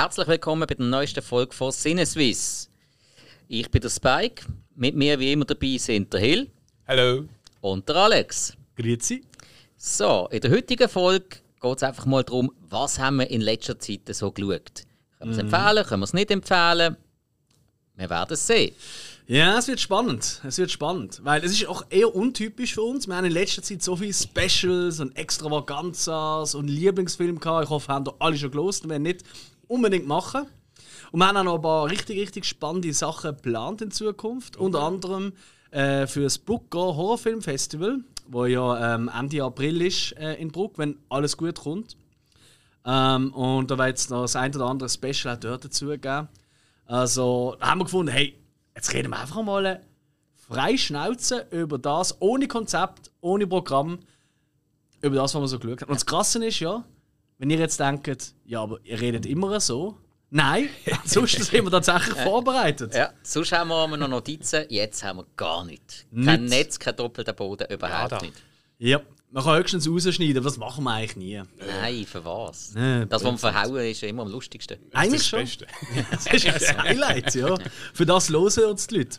Herzlich willkommen bei der neuesten Folge von Sinneswiss. Ich bin der Spike. Mit mir wie immer dabei sind der Hill. Hallo. Und der Alex. Grüezi. So, in der heutigen Folge geht es einfach mal darum, was haben wir in letzter Zeit so geschaut. Können wir es empfehlen, können wir es nicht empfehlen? Wir werden es sehen. Ja, es wird spannend. Es wird spannend. Weil es ist auch eher untypisch für uns. Wir haben in letzter Zeit so viele Specials und Extravaganzas und Lieblingsfilme gehabt. Ich hoffe, haben da alle schon gelost. Wenn nicht, unbedingt machen. Und wir haben auch noch ein paar richtig, richtig spannende Sachen geplant in Zukunft. Unter anderem äh, für das Brucker Horrorfilm Festival, wo ja ähm, Ende April ist äh, in Bruck, wenn alles gut kommt. Ähm, und da wird es noch das ein oder andere Special auch dort dazu geben. Also, haben wir gefunden, hey, jetzt reden wir einfach mal frei Schnauze über das, ohne Konzept, ohne Programm, über das, was wir so geschaut haben. Und das Krasse ist ja, wenn ihr jetzt denkt, ja, aber ihr redet immer so. Nein, sonst sind wir tatsächlich vorbereitet. Ja, sonst haben wir noch Notizen, jetzt haben wir gar nichts. Kein Nichts. Netz, kein doppelter Boden, überhaupt da. nicht. Ja, man kann höchstens rausschneiden, aber das machen wir eigentlich nie. Nein, für was? Nee, das, was wir verhauen, ist ja immer am lustigsten. Eigentlich das schon. Beste. Das ist ja das Highlight, ja. Für das hören uns die Leute.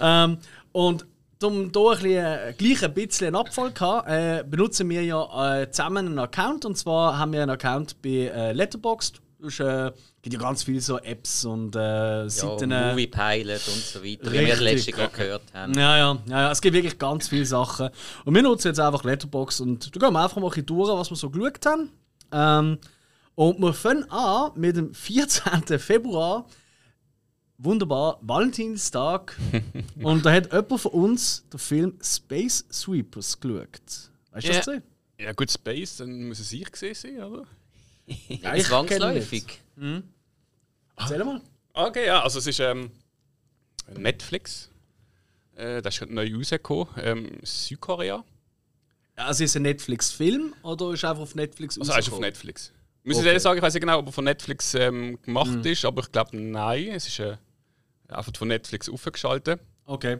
Ähm, und um hier ein bisschen, äh, gleich ein bisschen einen Abfall zu haben, äh, benutzen wir ja äh, zusammen einen Account. Und zwar haben wir einen Account bei äh, Letterboxd. Es äh, gibt ja ganz viele so Apps und äh, Ja, Seiten. äh, Movie Pilot und so weiter, wie wir letztes Jahr gehört haben. Ja, ja, ja, ja, es gibt wirklich ganz viele Sachen. Und wir nutzen jetzt einfach Letterbox und da gehen wir einfach mal ein bisschen durch, was wir so geschaut haben. Ähm, und wir fangen an mit dem 14. Februar. Wunderbar, Valentinstag. und da hat jemand von uns den Film Space Sweepers geschaut. Weißt du Ja. das gesehen? Ja, gut, Space, dann muss es ich gesehen sein, oder? Ja, ich zwangsläufig. Erzähl mal. Okay, ja, also es ist ähm, Netflix. Äh, das ist gerade neu rausgekommen. Ähm, Südkorea. Also ist es ein Netflix-Film oder ist er einfach auf Netflix Also ist auf? Netflix. Muss ich Okay. ehrlich sagen, ich weiß nicht genau, ob er von Netflix ähm, gemacht ist, aber ich glaube, nein. Es ist äh, einfach von Netflix aufgeschaltet. Okay.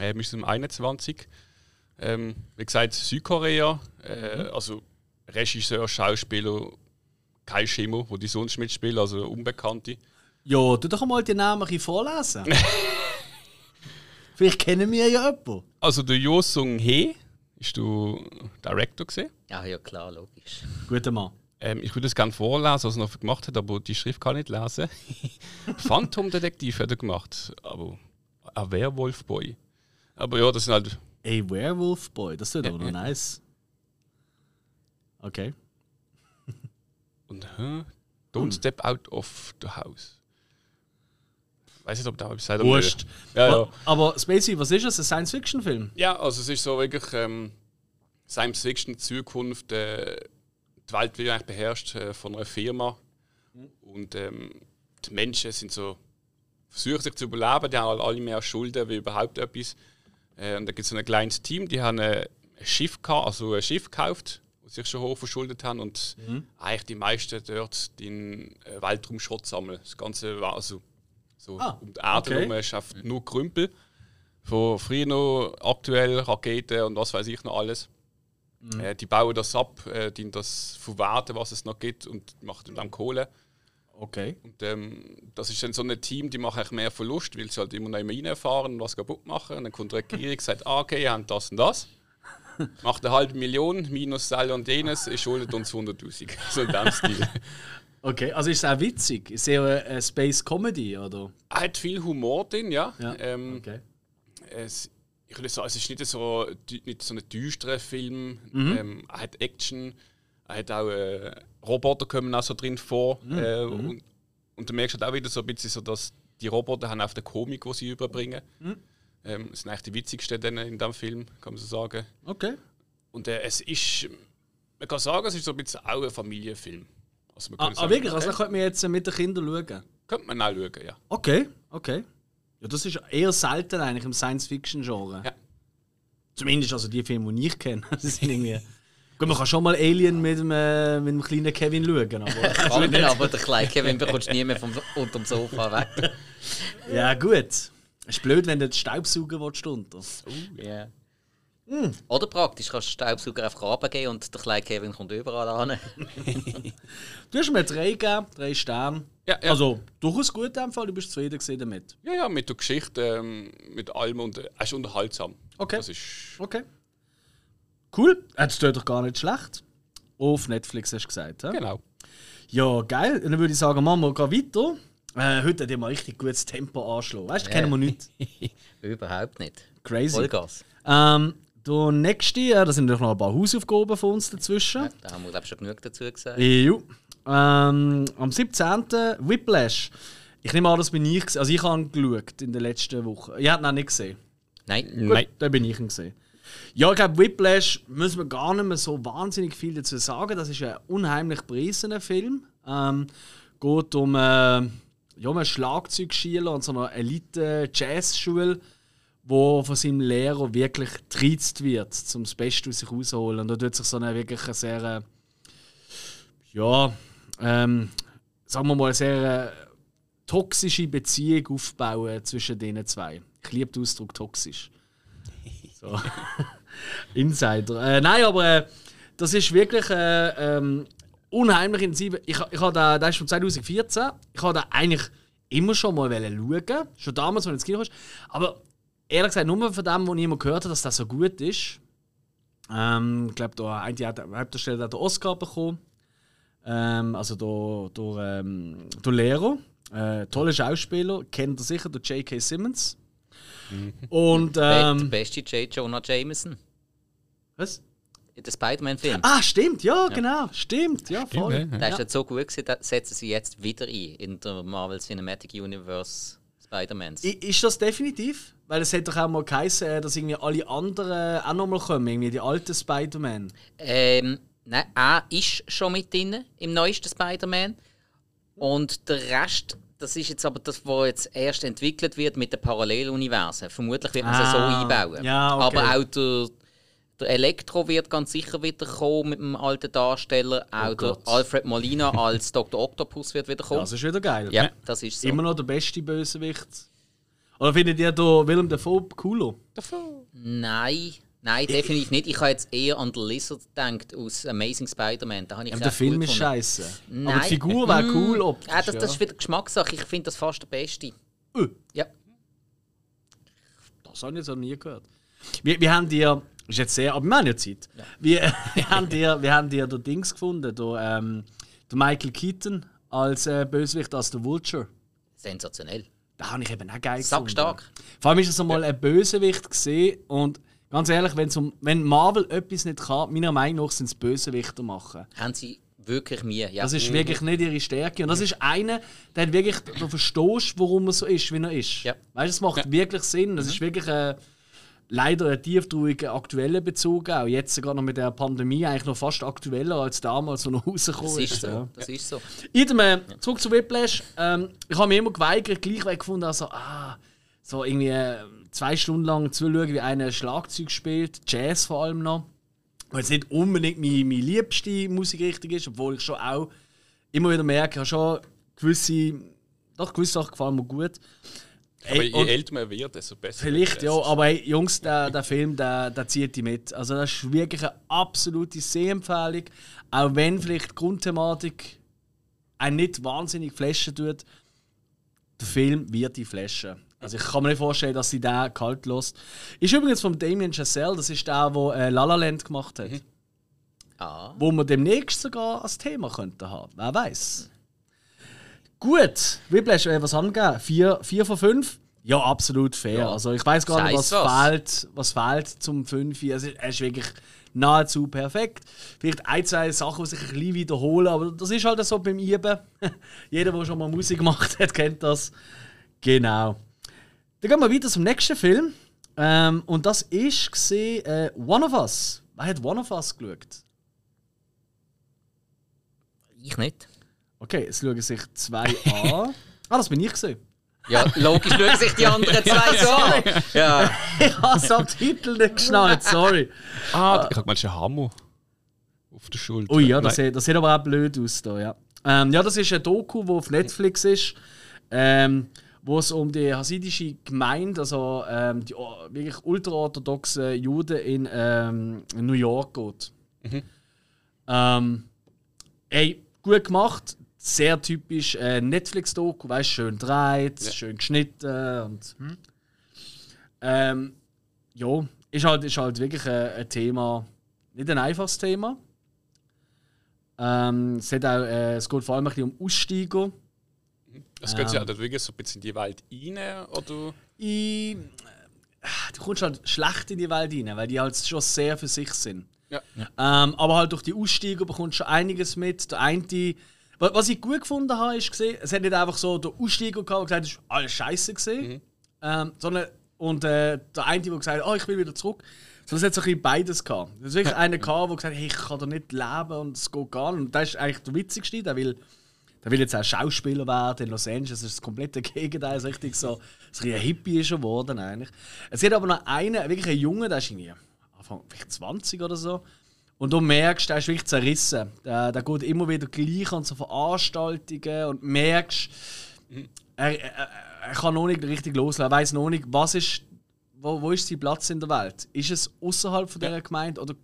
Ähm, ist um 21. Ähm, wie gesagt, Südkorea. Äh, Also Regisseur, Schauspieler, kein Schimmer, wo die sonst mitspielen, also Unbekannte. Ja, tu doch mal die Namen ein bisschen vorlesen. Vielleicht kennen wir ja jemanden. Also der Jo Sung Hee ist du Director gesehen. Ah ja, klar, logisch. Guter Mann. Ähm, ich würde es gerne vorlesen, was er noch gemacht hat, aber die Schrift kann ich nicht lesen. Phantom Detektiv hat er gemacht, aber ein Werwolf Boy. Aber ja, das sind halt Ey, Werewolf Boy, das wird aber noch nice. Okay. und hä? Don't step out of the house. Weiß nicht, ob da etwas Wurscht. Ja, ja. Aber Spacey, was ist das? Ein Science-Fiction-Film? Ja, also es ist so wirklich ähm, Science Fiction Zukunft. Äh, die Welt wird eigentlich beherrscht äh, von einer Firma und ähm, die Menschen sind so versuchen sich zu überleben. Die haben alle mehr Schulden wie überhaupt etwas. Äh, und da gibt es so ein kleines Team, die haben äh, ein Schiff gehabt, also ein Schiff gekauft, das sich schon hoch verschuldet haben und eigentlich die meisten dort den äh, Weltraumschrott sammeln. Das Ganze war also so Ah, um die Erde okay. herum einfach nur Krümpel von früher noch aktuell Raketen und was weiß ich noch alles. Äh, die bauen das ab, äh, die das verwerten, was es noch gibt und machen dann Kohle. Okay. Und ähm, das ist dann so ein Team, die machen eigentlich mehr Verlust, weil sie halt immer noch immer reinfahren und was kaputt machen. Und dann kommt die Regierung und sagt, ah, okay, ihr habt das und das. Macht eine halbe Million, minus Seil und jenes, ihr schuldet uns 100'000. So in dem Stil. Okay, also ist es auch witzig? Ist es eher eine, eine Space-Comedy, oder? Er hat viel Humor drin, ja. Ja, Ähm, Okay. es, ich würde sagen, es ist nicht so, nicht so ein düsterer Film. Mhm. Ähm, er hat Action, er hat auch äh, Roboter kommen auch so drin vor. Mhm. Äh, und, und du merkst halt auch wieder so ein bisschen so, dass die Roboter haben auf der Komik, die sie überbringen. Mhm. Ähm, das sind eigentlich die witzigsten in diesem Film, kann man so sagen. Okay. Und äh, es ist, man kann sagen, es ist so ein bisschen auch ein Familienfilm. Also Ah, ah sagen, wirklich? Also okay, da könnte man jetzt mit den Kindern schauen? könnte man auch schauen, ja. Okay, okay. Ja, das ist eher selten eigentlich im Science-Fiction-Genre. Ja. Zumindest also die Filme, die ich kenne. Das sind irgendwie... Gut, man kann schon mal Alien mit dem, äh, mit dem kleinen Kevin schauen, aber... Kann aber der kleine Kevin bekommst du nie mehr vom, unterm Sofa weg. ja gut. Es ist blöd, wenn du den Staubsauger willst unter. Ja. Oder praktisch, kannst du den Staubsauger einfach runtergeben und der kleine Kevin kommt überall an. Du hast mir drei gegeben, drei Sterne. Ja, ja. Also durchaus gut in dem Fall, du bist zufrieden damit. Ja, ja, mit der Geschichte, ähm, mit allem und äh, es ist unterhaltsam. Okay. Das ist, Okay. Cool, das tut doch gar nicht schlecht. Auf Netflix hast du gesagt, hä? genau. Ja, geil. Und dann würde ich sagen, machen wir gehen weiter. Äh, heute hat ihr mal richtig gutes Tempo anschlagen. Weißt du, kennen wir nicht. Überhaupt nicht. Crazy. Vollgas. Ähm, der nächste, äh, da sind noch ein paar Hausaufgaben von uns dazwischen. Da haben wir glaube ich schon genug dazu gesagt. Jo. Ähm, am 17. Whiplash. Ich nehme an, das bin ich. Also ich habe ihn geschaut in den letzten Wochen. Ihr habt ihn auch nicht gesehen. Nein. Nein. Da bin ich ihn gesehen. Ja, ich glaube, Whiplash müssen wir gar nicht mehr so wahnsinnig viel dazu sagen. Das ist ein unheimlich preisener Film. Ähm, geht um, äh, ja, um einen Schlagzeugschüler an so einer Elite-Jazzschule, wo von seinem Lehrer wirklich getriezt wird, um das Beste aus sich rauszuholen. Und da tut sich so eine wirklich eine sehr, äh, ja, ähm, sagen wir mal, eine sehr äh, toxische Beziehung aufbauen zwischen den zwei. Ich liebe den Ausdruck toxisch. So. Insider. Äh, nein, aber äh, das ist wirklich äh, ähm, unheimlich intensiv. Ich, ich habe da, das ist von 2014. Ich habe da eigentlich immer schon mal schauen. Schon damals, wenn es Kino ist. Aber ehrlich gesagt, nur von dem, was ich immer gehört habe, dass das so gut ist. Ähm, ich glaube, da eine hat- Hauptdarsteller hat den Oscar bekommen. Ähm, also der, der, ähm, der Lehrer. Äh, toller Schauspieler. Kennt ihr sicher, der J.K. Simmons. Und der ähm, beste J. Jonah Jameson. was? In dem Spider-Man-Film. Ah, stimmt, ja, genau, stimmt, ja, voll. Ja, ja. Der ist jetzt so gut gewesen, da setzen sie jetzt wieder ein in der Marvel Cinematic Universe Spider-Mans. Ist das definitiv? Weil es hat doch auch mal geheißen, äh, dass irgendwie alle anderen auch nochmal kommen, irgendwie die alten Spider-Man. Ähm, nein, er ist schon mit drin im neuesten Spider-Man. Und der Rest, das ist jetzt aber das, was jetzt erst entwickelt wird mit den Paralleluniversen. Vermutlich wird man es so Ah, einbauen. ja, okay. Aber auch der, der Elektro wird ganz sicher wieder kommen mit dem alten Darsteller. Auch der Oh Gott. Alfred Molina als Dr. Octopus wird wieder kommen. Das ist wieder geil. ja, das ist so. Immer noch der beste Bösewicht. Oder findet ihr da Willem Dafoe cooler? Nein, nein, definitiv nicht. Ich habe jetzt eher an den Lizard gedacht aus Amazing Spider-Man. Da habe ich Ja, recht der Film cool ist scheiße. Aber die Figur wäre Mm. cool optisch. Ja, das, das ist ja. wieder Geschmackssache. Ich finde das fast der Beste. Äh, Ja. Das habe ich jetzt noch nie gehört. Wir, wir haben dir, ist jetzt sehr, aber wir haben ja Zeit. Wir, wir, haben dir, wir haben dir Dings gefunden, der, ähm, der Michael Keaton als äh, Bösewicht, als der Vulture. Sensationell. Da habe ich eben auch geil Sackstark. gefunden. Vor allem ist es einmal ein Bösewicht gesehen und ganz ehrlich, wenn's um, wenn Marvel etwas nicht kann, meiner Meinung nach sind es Bösewichter machen. Haben sie wirklich mir. Ja. Das ist wirklich nicht ihre Stärke. Und das ist einer, der wirklich, du verstehst, warum er so ist, wie er ist. Ja. Weißt du, es macht wirklich Sinn. Das ist wirklich ein, leider ein tieftrauriger aktueller Bezug. Auch jetzt gerade noch mit der Pandemie eigentlich noch fast aktueller als damals, als er rausgekommen ist so. Ja. Das ist so. Idem, äh, zurück zu Whiplash. Ähm, ich habe mir immer geweigert, gleich gefunden, also, ah, so irgendwie äh, zwei Stunden lang zuschauen, wie einer Schlagzeug spielt, Jazz vor allem noch. Weil es nicht unbedingt meine, meine liebste Musikrichtung ist, obwohl ich schon auch immer wieder merke, ich habe schon gewisse, doch gewisse Sachen gefallen mir gut. Aber Ey, je älter man wird, desto besser. Vielleicht, ja, aber hey, Jungs, der, der Film, der, der zieht die mit. Also das ist wirklich eine absolute Sehempfehlung. Auch wenn vielleicht die Grundthematik einen nicht wahnsinnig flashen tut, der Film wird die flashen. Also ich kann mir nicht vorstellen, dass sie den kalt lässt. Ist übrigens von Damien Chazelle, das ist der, der äh, La La Land gemacht hat. Ah. Wo wir demnächst sogar als Thema könnten haben. Wer weiß. Gut, Whiplash, äh, was haben wir gegeben? Vier, vier von fünf? Ja, absolut fair. Ja. Also ich weiß gar nicht, was, was. fehlt, was fehlt zum 5. Also, er ist wirklich nahezu perfekt. Vielleicht ein, zwei Sachen, die sich ein bisschen wiederholen, aber das ist halt so beim Üben. Jeder, der schon mal Musik gemacht hat, kennt das. Genau. Dann gehen wir weiter zum nächsten Film. Ähm, und das ist gesehen, äh, One of Us. Wer hat One of Us geschaut? Ich nicht. Okay, es schauen sich zwei an. Ah, das bin ich gesehen. Ja, logisch schauen sich die anderen zwei so an. Ja. Ich habe es am Titel nicht geschnallt, sorry. Ah, ich habe einen Hammer auf der Schulter. Oh ja, das sieht, das sieht aber auch blöd aus da, ja. Ähm, ja, das ist ein Doku, wo auf Netflix ist, ähm, wo es um die hasidische Gemeinde, also ähm, die wirklich ultraorthodoxen Juden in, ähm, in New York geht. Ähm, ey, gut gemacht, sehr typisch äh, Netflix-Doku, weißt schön dreht, schön geschnitten und. Ähm, ja, ist halt, ist halt wirklich ein, ein Thema, nicht ein einfaches Thema. Ähm, es, hat auch, äh, es geht vor allem ein bisschen um Aussteiger. Es geht ja dort wirklich so ein bisschen in die Welt rein, oder? Ich, du kommst halt schlecht in die Welt rein, weil die halt schon sehr für sich sind. Ja. Ähm, aber halt durch die Aussteiger bekommst du schon einiges mit. Der eine, was ich gut gefunden habe, ist gesehen, es hat nicht einfach so der Aussteiger gehabt, der gesagt hat, es ist alles scheiße gesehen, ähm, sondern und äh, der eine, der gesagt hat, oh, ich will wieder zurück. So, es hat so ein bisschen beides gehabt. Es ist wirklich einer gehabt, der gesagt hat, hey, ich kann da nicht leben und es geht gar nicht. Und das ist eigentlich der witzigste, der will der will jetzt auch Schauspieler werden in Los Angeles. Das ist das komplette Gegenteil. So richtig so, so ein Hippie ist er geworden eigentlich. Es gibt aber noch einen, wirklich einen Jungen, der ist irgendwie Anfang, vielleicht 20 oder so. Und du merkst, der ist wirklich zerrissen. Der, der geht immer wieder gleich an so Veranstaltungen und merkst, er, er, er kann noch nicht richtig loslassen. Er weiß noch nicht, was ist, wo, wo ist sein Platz in der Welt. Ist es außerhalb von dieser Gemeinde oder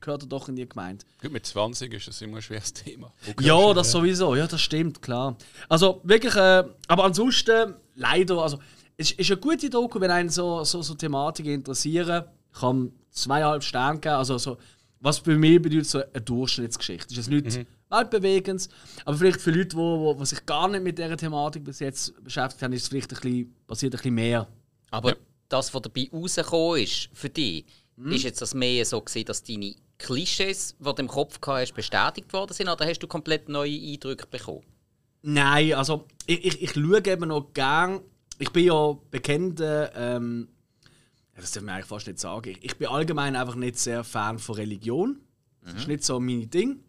gehört er doch in die Gemeinde? Gut, mit 20 ist das immer ein schweres Thema. Ja, das sowieso. Ja, das stimmt, klar. Also wirklich, äh, aber ansonsten leider, also es ist eine gute Doku, wenn einen so, so, so Thematiken interessieren. Kann zweieinhalb Sterne geben. Also so, was bei mir bedeutet so eine Durchschnittsgeschichte. Ist jetzt nichts weltbewegendes, aber vielleicht für Leute, die wo, wo, wo sich gar nicht mit dieser Thematik bis jetzt beschäftigt haben, ist es vielleicht ein bisschen, passiert ein bisschen mehr. Aber das, was dabei rausgekommen ist, für dich, ist jetzt das mehr so gewesen, dass deine Klischees, die du im Kopf gehabt hast, bestätigt worden sind, oder hast du komplett neue Eindrücke bekommen? Nein, also ich, ich, ich schaue eben noch gern. Ich bin ja bekennender, ähm, ja, das darf man eigentlich fast nicht sagen. Ich, ich bin allgemein einfach nicht sehr Fan von Religion. Das ist nicht so mein Ding.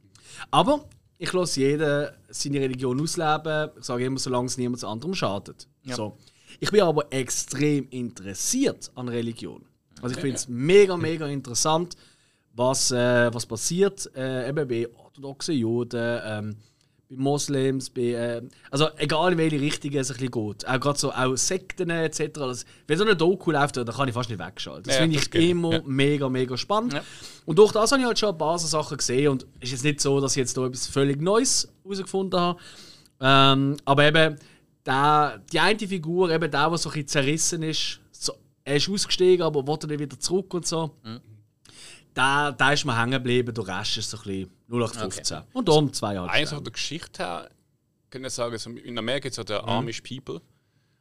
Aber ich lasse jeden seine Religion ausleben. Ich sage immer, solange es niemand anderem schadet. So. Ich bin aber extrem interessiert an Religion. Also ich finde es mega, mega interessant, was, äh, was passiert äh, eben bei orthodoxen Juden, ähm, bei Moslems, bei, äh, also egal in welche Richtung es ein bisschen geht. Auch gerade so auch Sekten etc. Das, wenn so eine Doku läuft, da kann ich fast nicht wegschalten. Das Ja, finde ich immer Ja. mega, mega spannend. Und durch das habe ich halt schon ein paar so Sachen gesehen und es ist jetzt nicht so, dass ich jetzt da etwas völlig Neues herausgefunden habe. Ähm, aber eben, der, die eine Figur, eben der, der so ein bisschen zerrissen ist, so, er ist ausgestiegen, aber wollte dann wieder zurück und so. Da, da ist mir hängen geblieben, der Rest ist so ein bisschen 0815. Und darum zweieinhalb Eins Sterne. von der Geschichte her, kann ich sagen, so in Amerika gibt es ja den Amish People.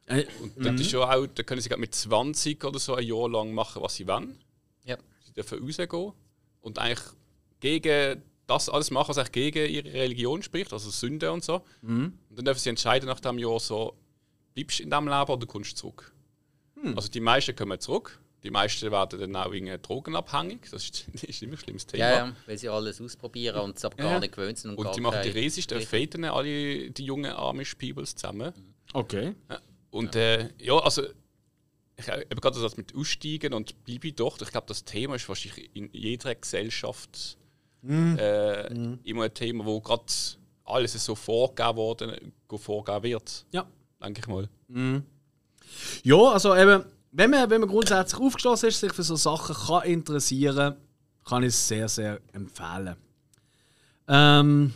Äh, Und das ist schon auch, da können sie gerade mit 20 oder so ein Jahr lang machen, was sie wollen. Ja. Sie dürfen rausgehen und eigentlich gegen das alles machen, was eigentlich gegen ihre Religion spricht, also Sünde und so. Und dann dürfen sie entscheiden nach dem Jahr so, bleibst du in diesem Leben oder kommst du zurück. Also die meisten kommen zurück, die meisten werden dann auch wegen drogenabhängig, das ist, das ist immer ein schlimmes Thema. Ja, ja, weil sie alles ausprobieren und es aber gar Ja. nicht gewöhnt sind. Und, Und gar die machen die riesigsten Fäden, alle die jungen Amish Peoples zusammen. Okay. Und äh, ja, also ich, eben gerade das mit Aussteigen und bleibe ich dort. Ich glaube, das Thema ist wahrscheinlich in jeder Gesellschaft äh, immer ein Thema, wo gerade alles so vorgegeben worden, vorgegeben wird, Ja. denke ich mal. Ja, also eben, wenn man, wenn man grundsätzlich aufgeschlossen ist, sich für so Sachen kann interessieren, kann ich es sehr, sehr empfehlen. Ähm,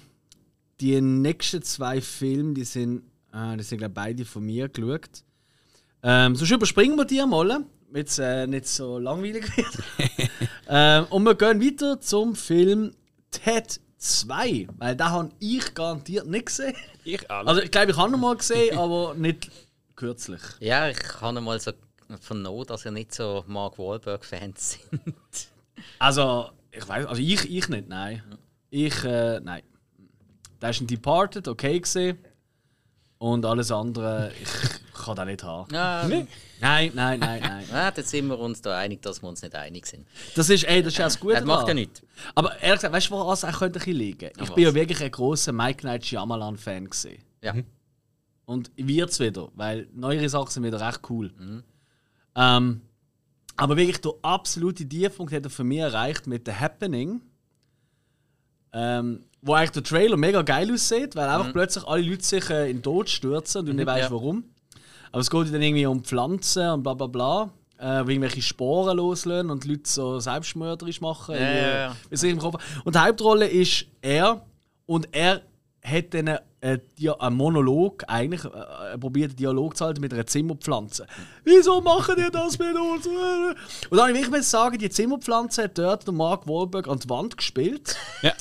die nächsten zwei Filme, die sind, äh, die sind glaube beide von mir geschaut. Ähm, sonst überspringen wir die mal, damit es äh, nicht so langweilig wird. ähm, und wir gehen weiter zum Film Ted 2, weil da habe ich garantiert nicht gesehen. Ich auch. Also ich glaube, ich habe ihn mal gesehen, aber nicht kürzlich. Ja, ich habe mal so vernommen, dass ihr nicht so Mark Wahlberg-Fans sind. Also, ich weiß, also ich, ich nicht, nein. Ich, äh, nein. Da ist ein Departed, okay gesehen. Und alles andere, ich kann da nicht haben. Ja, Nein, nein, nein, nein. ja, jetzt sind wir uns da einig, dass wir uns nicht einig sind. Das ist, ey, das ist auch das Gute Das macht ja nichts. Aber ehrlich gesagt, weißt du, woran es auch könnte bisschen liegen? Ich was? bin ja wirklich ein großer Mike Night Shyamalan-Fan gesehen. Ja. Und wird's wieder, weil neuere Sachen sind wieder recht cool. Ähm, aber wirklich der absolute Tiefpunkt hat er für mich erreicht mit The Happening. Ähm, wo eigentlich der Trailer mega geil aussieht, weil einfach plötzlich alle Leute sich äh, in den Tod stürzen und du nicht weißt ja. warum. Aber es geht dann irgendwie um Pflanzen und bla bla bla. Äh, wie irgendwelche Sporen loslösen und Leute so selbstmörderisch machen. Ja, ja, ja. Im Kopf- Und die Hauptrolle ist er und er hat dann einen, Dia- einen Monolog, eigentlich, äh, er probiert einen Dialog zu halten mit einer Zimmerpflanze. Wieso machen die das mit uns? Und dann will ich wirklich sagen, die Zimmerpflanze hat dort der Mark Wahlberg an die Wand gespielt. Ja.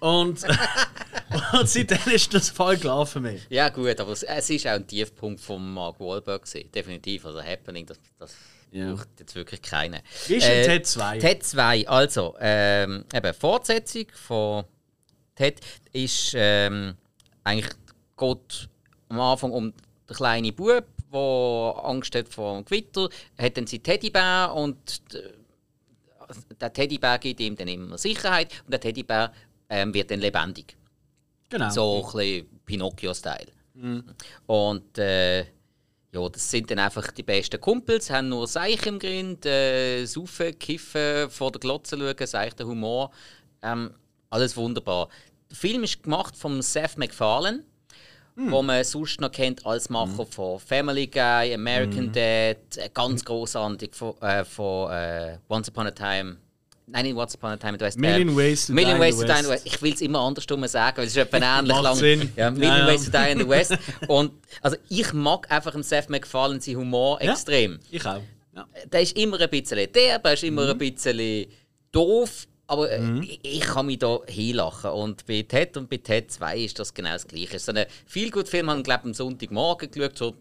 Und, und seitdem ist das voll klar für mich. Ja gut, aber es, es ist auch ein Tiefpunkt von Mark Wahlberg gewesen, definitiv. Also Happening, das, das Ja. braucht jetzt wirklich keinen. Wie ist denn Ted 2? Ted 2, also ähm, eben Fortsetzung von Ted ist ähm, eigentlich geht am Anfang um den kleinen Bub, der Angst hat vor dem Gewitter, hat dann seinen Teddybär und äh, der Teddybär gibt ihm dann immer Sicherheit und der Teddybär ähm, wird dann lebendig. Genau. So ein bisschen Pinocchio-Style. Und äh, ja, das sind dann einfach die besten Kumpels, haben nur Seich im Grind, äh, saufen, kiffen, vor der Glotze schauen, seichter Humor. Ähm, alles wunderbar. Der Film ist gemacht von Seth MacFarlane, wo man sonst noch kennt als Macher von Family Guy, American Dad, äh, ganz großartig von, äh, von äh, Once Upon a Time. Nein, nicht Once Upon a Time in the West. Million äh, Ways to Million Die in Ways in the West. West. Ich will es immer andersrum sagen, weil es ist etwa ähnlich lang. Sinn. Ja, Million Ja, ja. Ways to Die in the West. Und also ich mag einfach im Seth MacFarlane seinen Humor Ja. extrem. Ich auch. Ja. Der ist immer ein bisschen derb, er ist immer ein bisschen doof, aber äh, ich, ich kann mich da hinlachen. Und bei Ted und bei Ted 2 ist das genau das Gleiche. Es ist so ein Feelgood-Film, haben glaube am Sonntagmorgen geschaut, so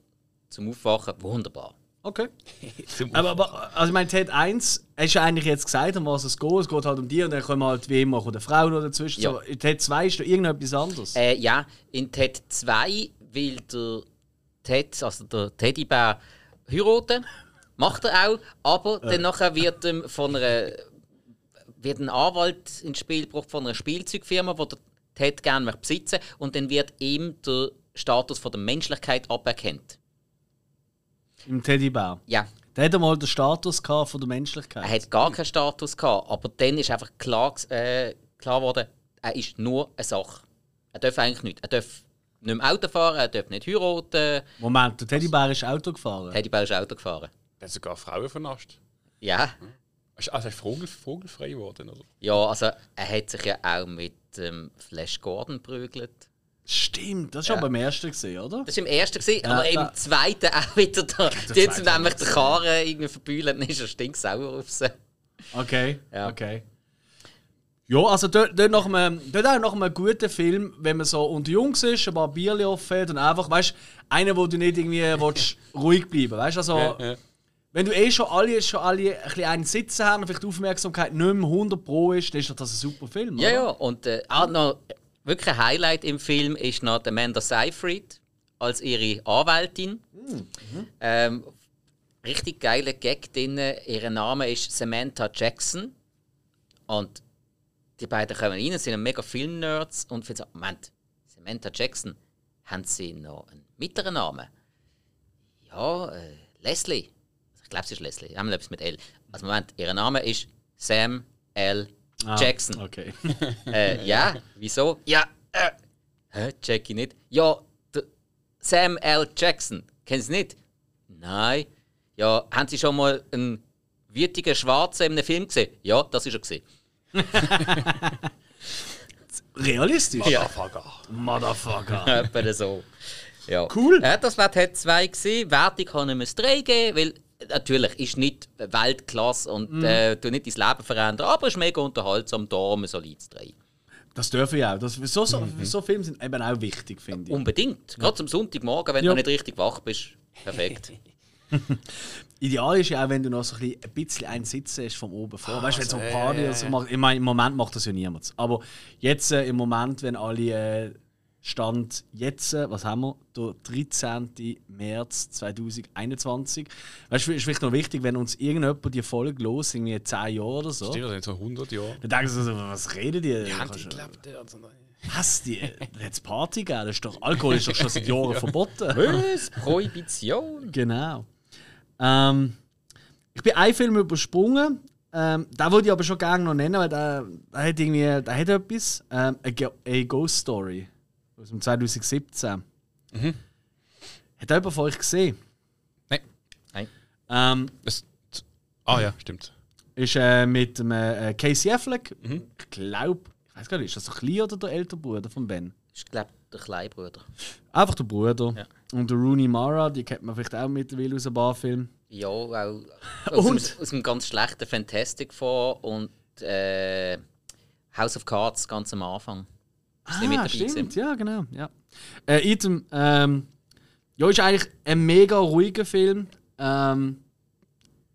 zum Aufwachen. Wunderbar. Okay. Aber, aber also ich meine, Ted 1, hast du ja eigentlich jetzt gesagt, um was es geht. Es geht halt um die und dann kommen halt wie immer auch die Frauen noch dazwischen. Ja. So, in Ted 2 ist da irgendetwas anderes. Äh, ja, in Ted 2 will der Ted, also der Teddybär, heiraten. Macht er auch, aber dann nachher wird ihm von einer wird ein Anwalt ins Spiel gebracht von einer Spielzeugfirma, die der Ted gerne möchte besitzen und dann wird ihm der Status von der Menschlichkeit aberkannt. Im Teddybär. Ja, Der hat einmal den Status von der Menschlichkeit. er hat gar keinen Status gehabt, aber dann ist einfach klar, äh, klar geworden, er ist nur eine Sache. Er darf eigentlich nicht. Er darf nicht mehr Auto fahren, er darf nicht heiraten. Moment, der Teddybär ist Auto gefahren. Teddybär ist Auto gefahren. Der hat sogar Frauen vernascht. Ja, Ist also Vogel, vogelfrei geworden, oder? ja, also er hat sich ja auch mit ähm, Flash Gordon prügelt. Stimmt, das war aber im ersten gesehen, oder? Das war im ersten, gewesen, aber im zweiten auch wieder da. Zweite nämlich den Karren irgendwie verbühlt, dann ist er stinksauer auf sie. Okay, Ja. okay. Ja, also dort, dort, nach einem, dort auch nach einem guten Film, wenn man so unter Jungs ist, ein paar Bierchen offen hat und einfach, weißt du, einer, wo du nicht irgendwie willst, ruhig bleiben weißt also, ja. Wenn du eh schon alle, schon alle ein bisschen einen Sitzen haben und vielleicht die Aufmerksamkeit nicht mehr 100 Pro ist, dann ist das ein super Film, Ja, oder? ja, und äh, auch noch wirklich ein Highlight im Film ist noch Amanda Seyfried als ihre Anwältin. Ähm, richtig geiler Gag drin. Ihr Name ist Samantha Jackson. Und die beiden kommen rein, sind mega Film-Nerds und finden so, Moment, Samantha Jackson, haben sie noch einen mittleren Namen? Ja, äh, Leslie. Ich glaube, sie ist Leslie. Haben wir etwas mit L. Also Moment, ihr Name ist Sam L. Ah, Jackson. Okay. Äh, ja, wieso? Ja, äh, hä, check ich nicht. Ja, Sam L. Jackson, kennen Sie nicht? Nein. Ja, haben Sie schon mal einen wütigen Schwarzen in einem Film gesehen? Ja, das ist er gesehen. Realistisch? Ja. Motherfucker. Motherfucker. Etwa so. Ja. Cool. Ja, das war Ted 2 gewesen. Wertung kann ich ihm ein 3 geben, weil natürlich ist nicht Weltklasse und Mhm. äh, du nicht dein Leben verändern, aber es ist mega unterhaltsam, darum ein solides 3. Das dürfen ich auch. Das, so, so, so Filme sind eben auch wichtig, finde ich. Unbedingt. Gerade zum Sonntagmorgen, wenn Ja. du nicht richtig wach bist. Perfekt. Ideal ist ja auch, wenn du noch so ein bisschen, ein bisschen einen Sitz hast vom oben vor. weißt du, wenn so so, ein ja, Party ja, oder so ja. macht. Ich meine, im Moment macht das ja niemand. Aber jetzt, äh, im Moment, wenn alle äh, Stand jetzt, was haben wir? Der 13. März 2021. Weißt du, ist vielleicht noch wichtig, wenn uns irgendjemand die Folge los, irgendwie in 10 Jahren oder so, Stimmt, das sind so 100 Jahre. dann denken sie so, was reden die? Ja, ich du- glaube, der also nein. Was? Die, da hat es Party gegeben? Das ist doch, Alkohol ist doch schon seit Jahren verboten. Was? Prohibition? Genau. Ähm, ich bin einen Film übersprungen. Ähm, den wollte ich aber schon gerne noch nennen, weil der, der hat irgendwie der hat etwas. Ähm, a Ghost Story aus dem 2017. Hat jemand von euch gesehen? Ähm, Es, ah ja, stimmt. ist äh, mit dem, äh, Casey Affleck. Ich glaube, ich weiß gar nicht, ist das der kleine oder der ältere Bruder von Ben? Ich glaube, der Kleinbruder. Einfach der Bruder. Ja. Und der Rooney Mara, die kennt man vielleicht auch mittlerweile aus ein paar Filmen. Ja, auch aus, Und? Aus, aus einem ganz schlechten Fantastic vor und äh, House of Cards ganz am Anfang. Nicht Ah, dabei stimmt, gewesen. ja, genau. Ja. Äh, Item, ähm, ja, ist eigentlich ein mega ruhiger Film. Ähm,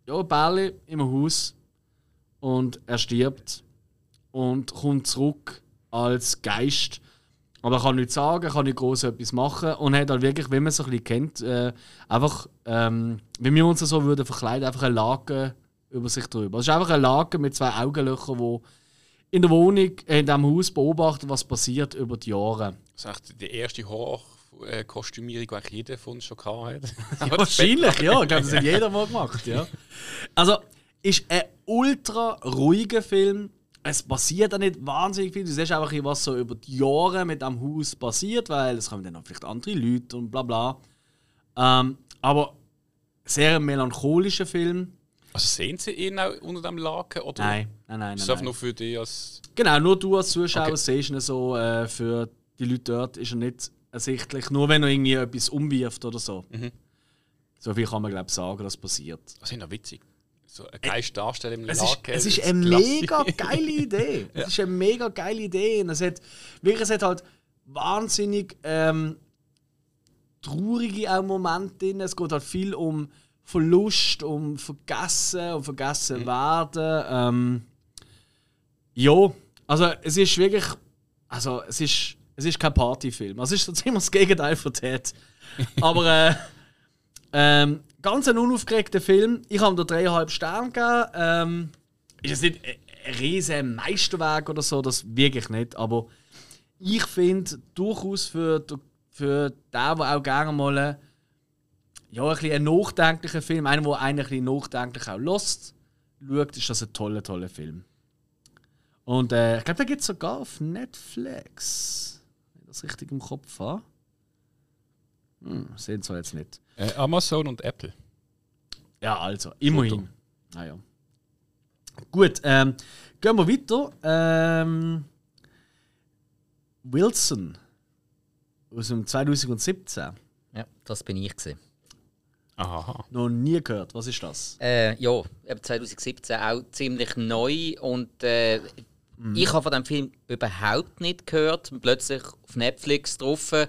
ja, Bärli im Haus und er stirbt und kommt zurück als Geist. Aber er kann nichts sagen, kann nicht groß etwas machen und hat halt wirklich, wenn man es ein bisschen kennt, äh, einfach, ähm, wenn wir uns so würden verkleiden, einfach eine Lage über sich drüber. Es ist einfach eine Lage mit zwei Augenlöchern, wo in der Wohnung, äh, in diesem Haus beobachten, was passiert über die Jahre. Das ist eigentlich die erste Horror-Kostümierung, die jeder von uns schon gehabt hat. Ja, wahrscheinlich, ja. Ich glaube, das hat jeder mal gemacht, ja. Also, ist ein ultra ruhiger Film. Es passiert auch nicht wahnsinnig viel. Du siehst einfach, was so über die Jahre mit dem Haus passiert, weil es kommen dann auch vielleicht andere Leute und bla bla. Ähm, aber sehr melancholischer Film. Also sehen Sie ihn auch unter dem Laken? Oder Nein, nein, nein. Ist das nein. nur für dich als. Genau, nur du als Zuschauer Okay. siehst ihn so. Äh, für die Leute dort ist er nicht ersichtlich. Nur wenn er irgendwie etwas umwirft oder so. Mhm. So viel kann man, glaube ich, sagen, dass passiert. Das ist noch witzig. So ein Geist darstellen im Es ist, Laken. es ist eine klasse. mega geile Idee. Es ist eine mega geile Idee. Und es hat, wirklich, es hat halt wahnsinnig ähm, traurige auch Momente drin. Es geht halt viel um Verlust, um Vergessen, um Vergessen werden. Ähm, ja, also es ist wirklich, also es ist, es ist kein Partyfilm. Also es ist so ziemlich das Gegenteil von Ted. Aber äh, ähm, ganz ein unaufgeregter Film. Ich habe ihm da dreieinhalb Sterne gegeben. Ähm, ist es nicht ein riesen Meisterwerk oder so, das wirklich nicht. Aber ich finde durchaus für, für den, der auch gerne mal ja, ein bisschen einen nachdenklichen Film, einen, der einen ein bisschen nachdenklich auch lässt, schaut, ist das ein toller, toller Film. Und äh, ich glaube, der gibt es sogar auf Netflix. Wenn ich das richtig im Kopf habe. Hm, sehen zwar jetzt nicht. Äh, Amazon und Apple. Ja, also, immerhin. Naja. Gut, ähm, gehen wir weiter. Ähm, Wilson aus dem 2017. Ja, das bin ich gesehen. Aha. Noch nie gehört. Was ist das? Äh, ja, eben 2017 auch ziemlich neu und äh, ich habe von dem Film überhaupt nicht gehört. Plötzlich auf Netflix drauf.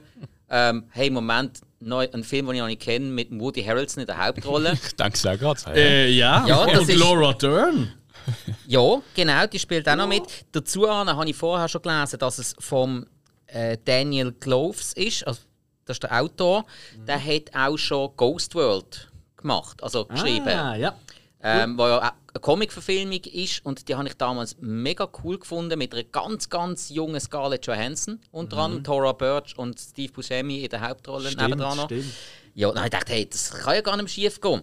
Ähm, hey, Moment, neu, ein Film, den ich noch nicht kenne, mit Woody Harrelson in der Hauptrolle. Ich denke es auch gerade. Äh, ja. Ja, das Und ist- Laura Dern. ja, genau, die spielt auch noch mit. Dazu habe ich vorher schon gelesen, dass es vom äh, Daniel Cloves ist. Also, das ist der Autor. Der hat auch schon Ghost World gemacht, also geschrieben. Ah, ja. ähm, wo ja auch eine Comic-Verfilmung ist und die habe ich damals mega cool gefunden mit einer ganz, ganz jungen Scarlett Johansson, unter anderem Tora Birch und Steve Buscemi in der Hauptrolle Stimmt, nebendran noch. stimmt. Ja, dann habe ich gedacht, hey, das kann ja gar nicht schief gehen.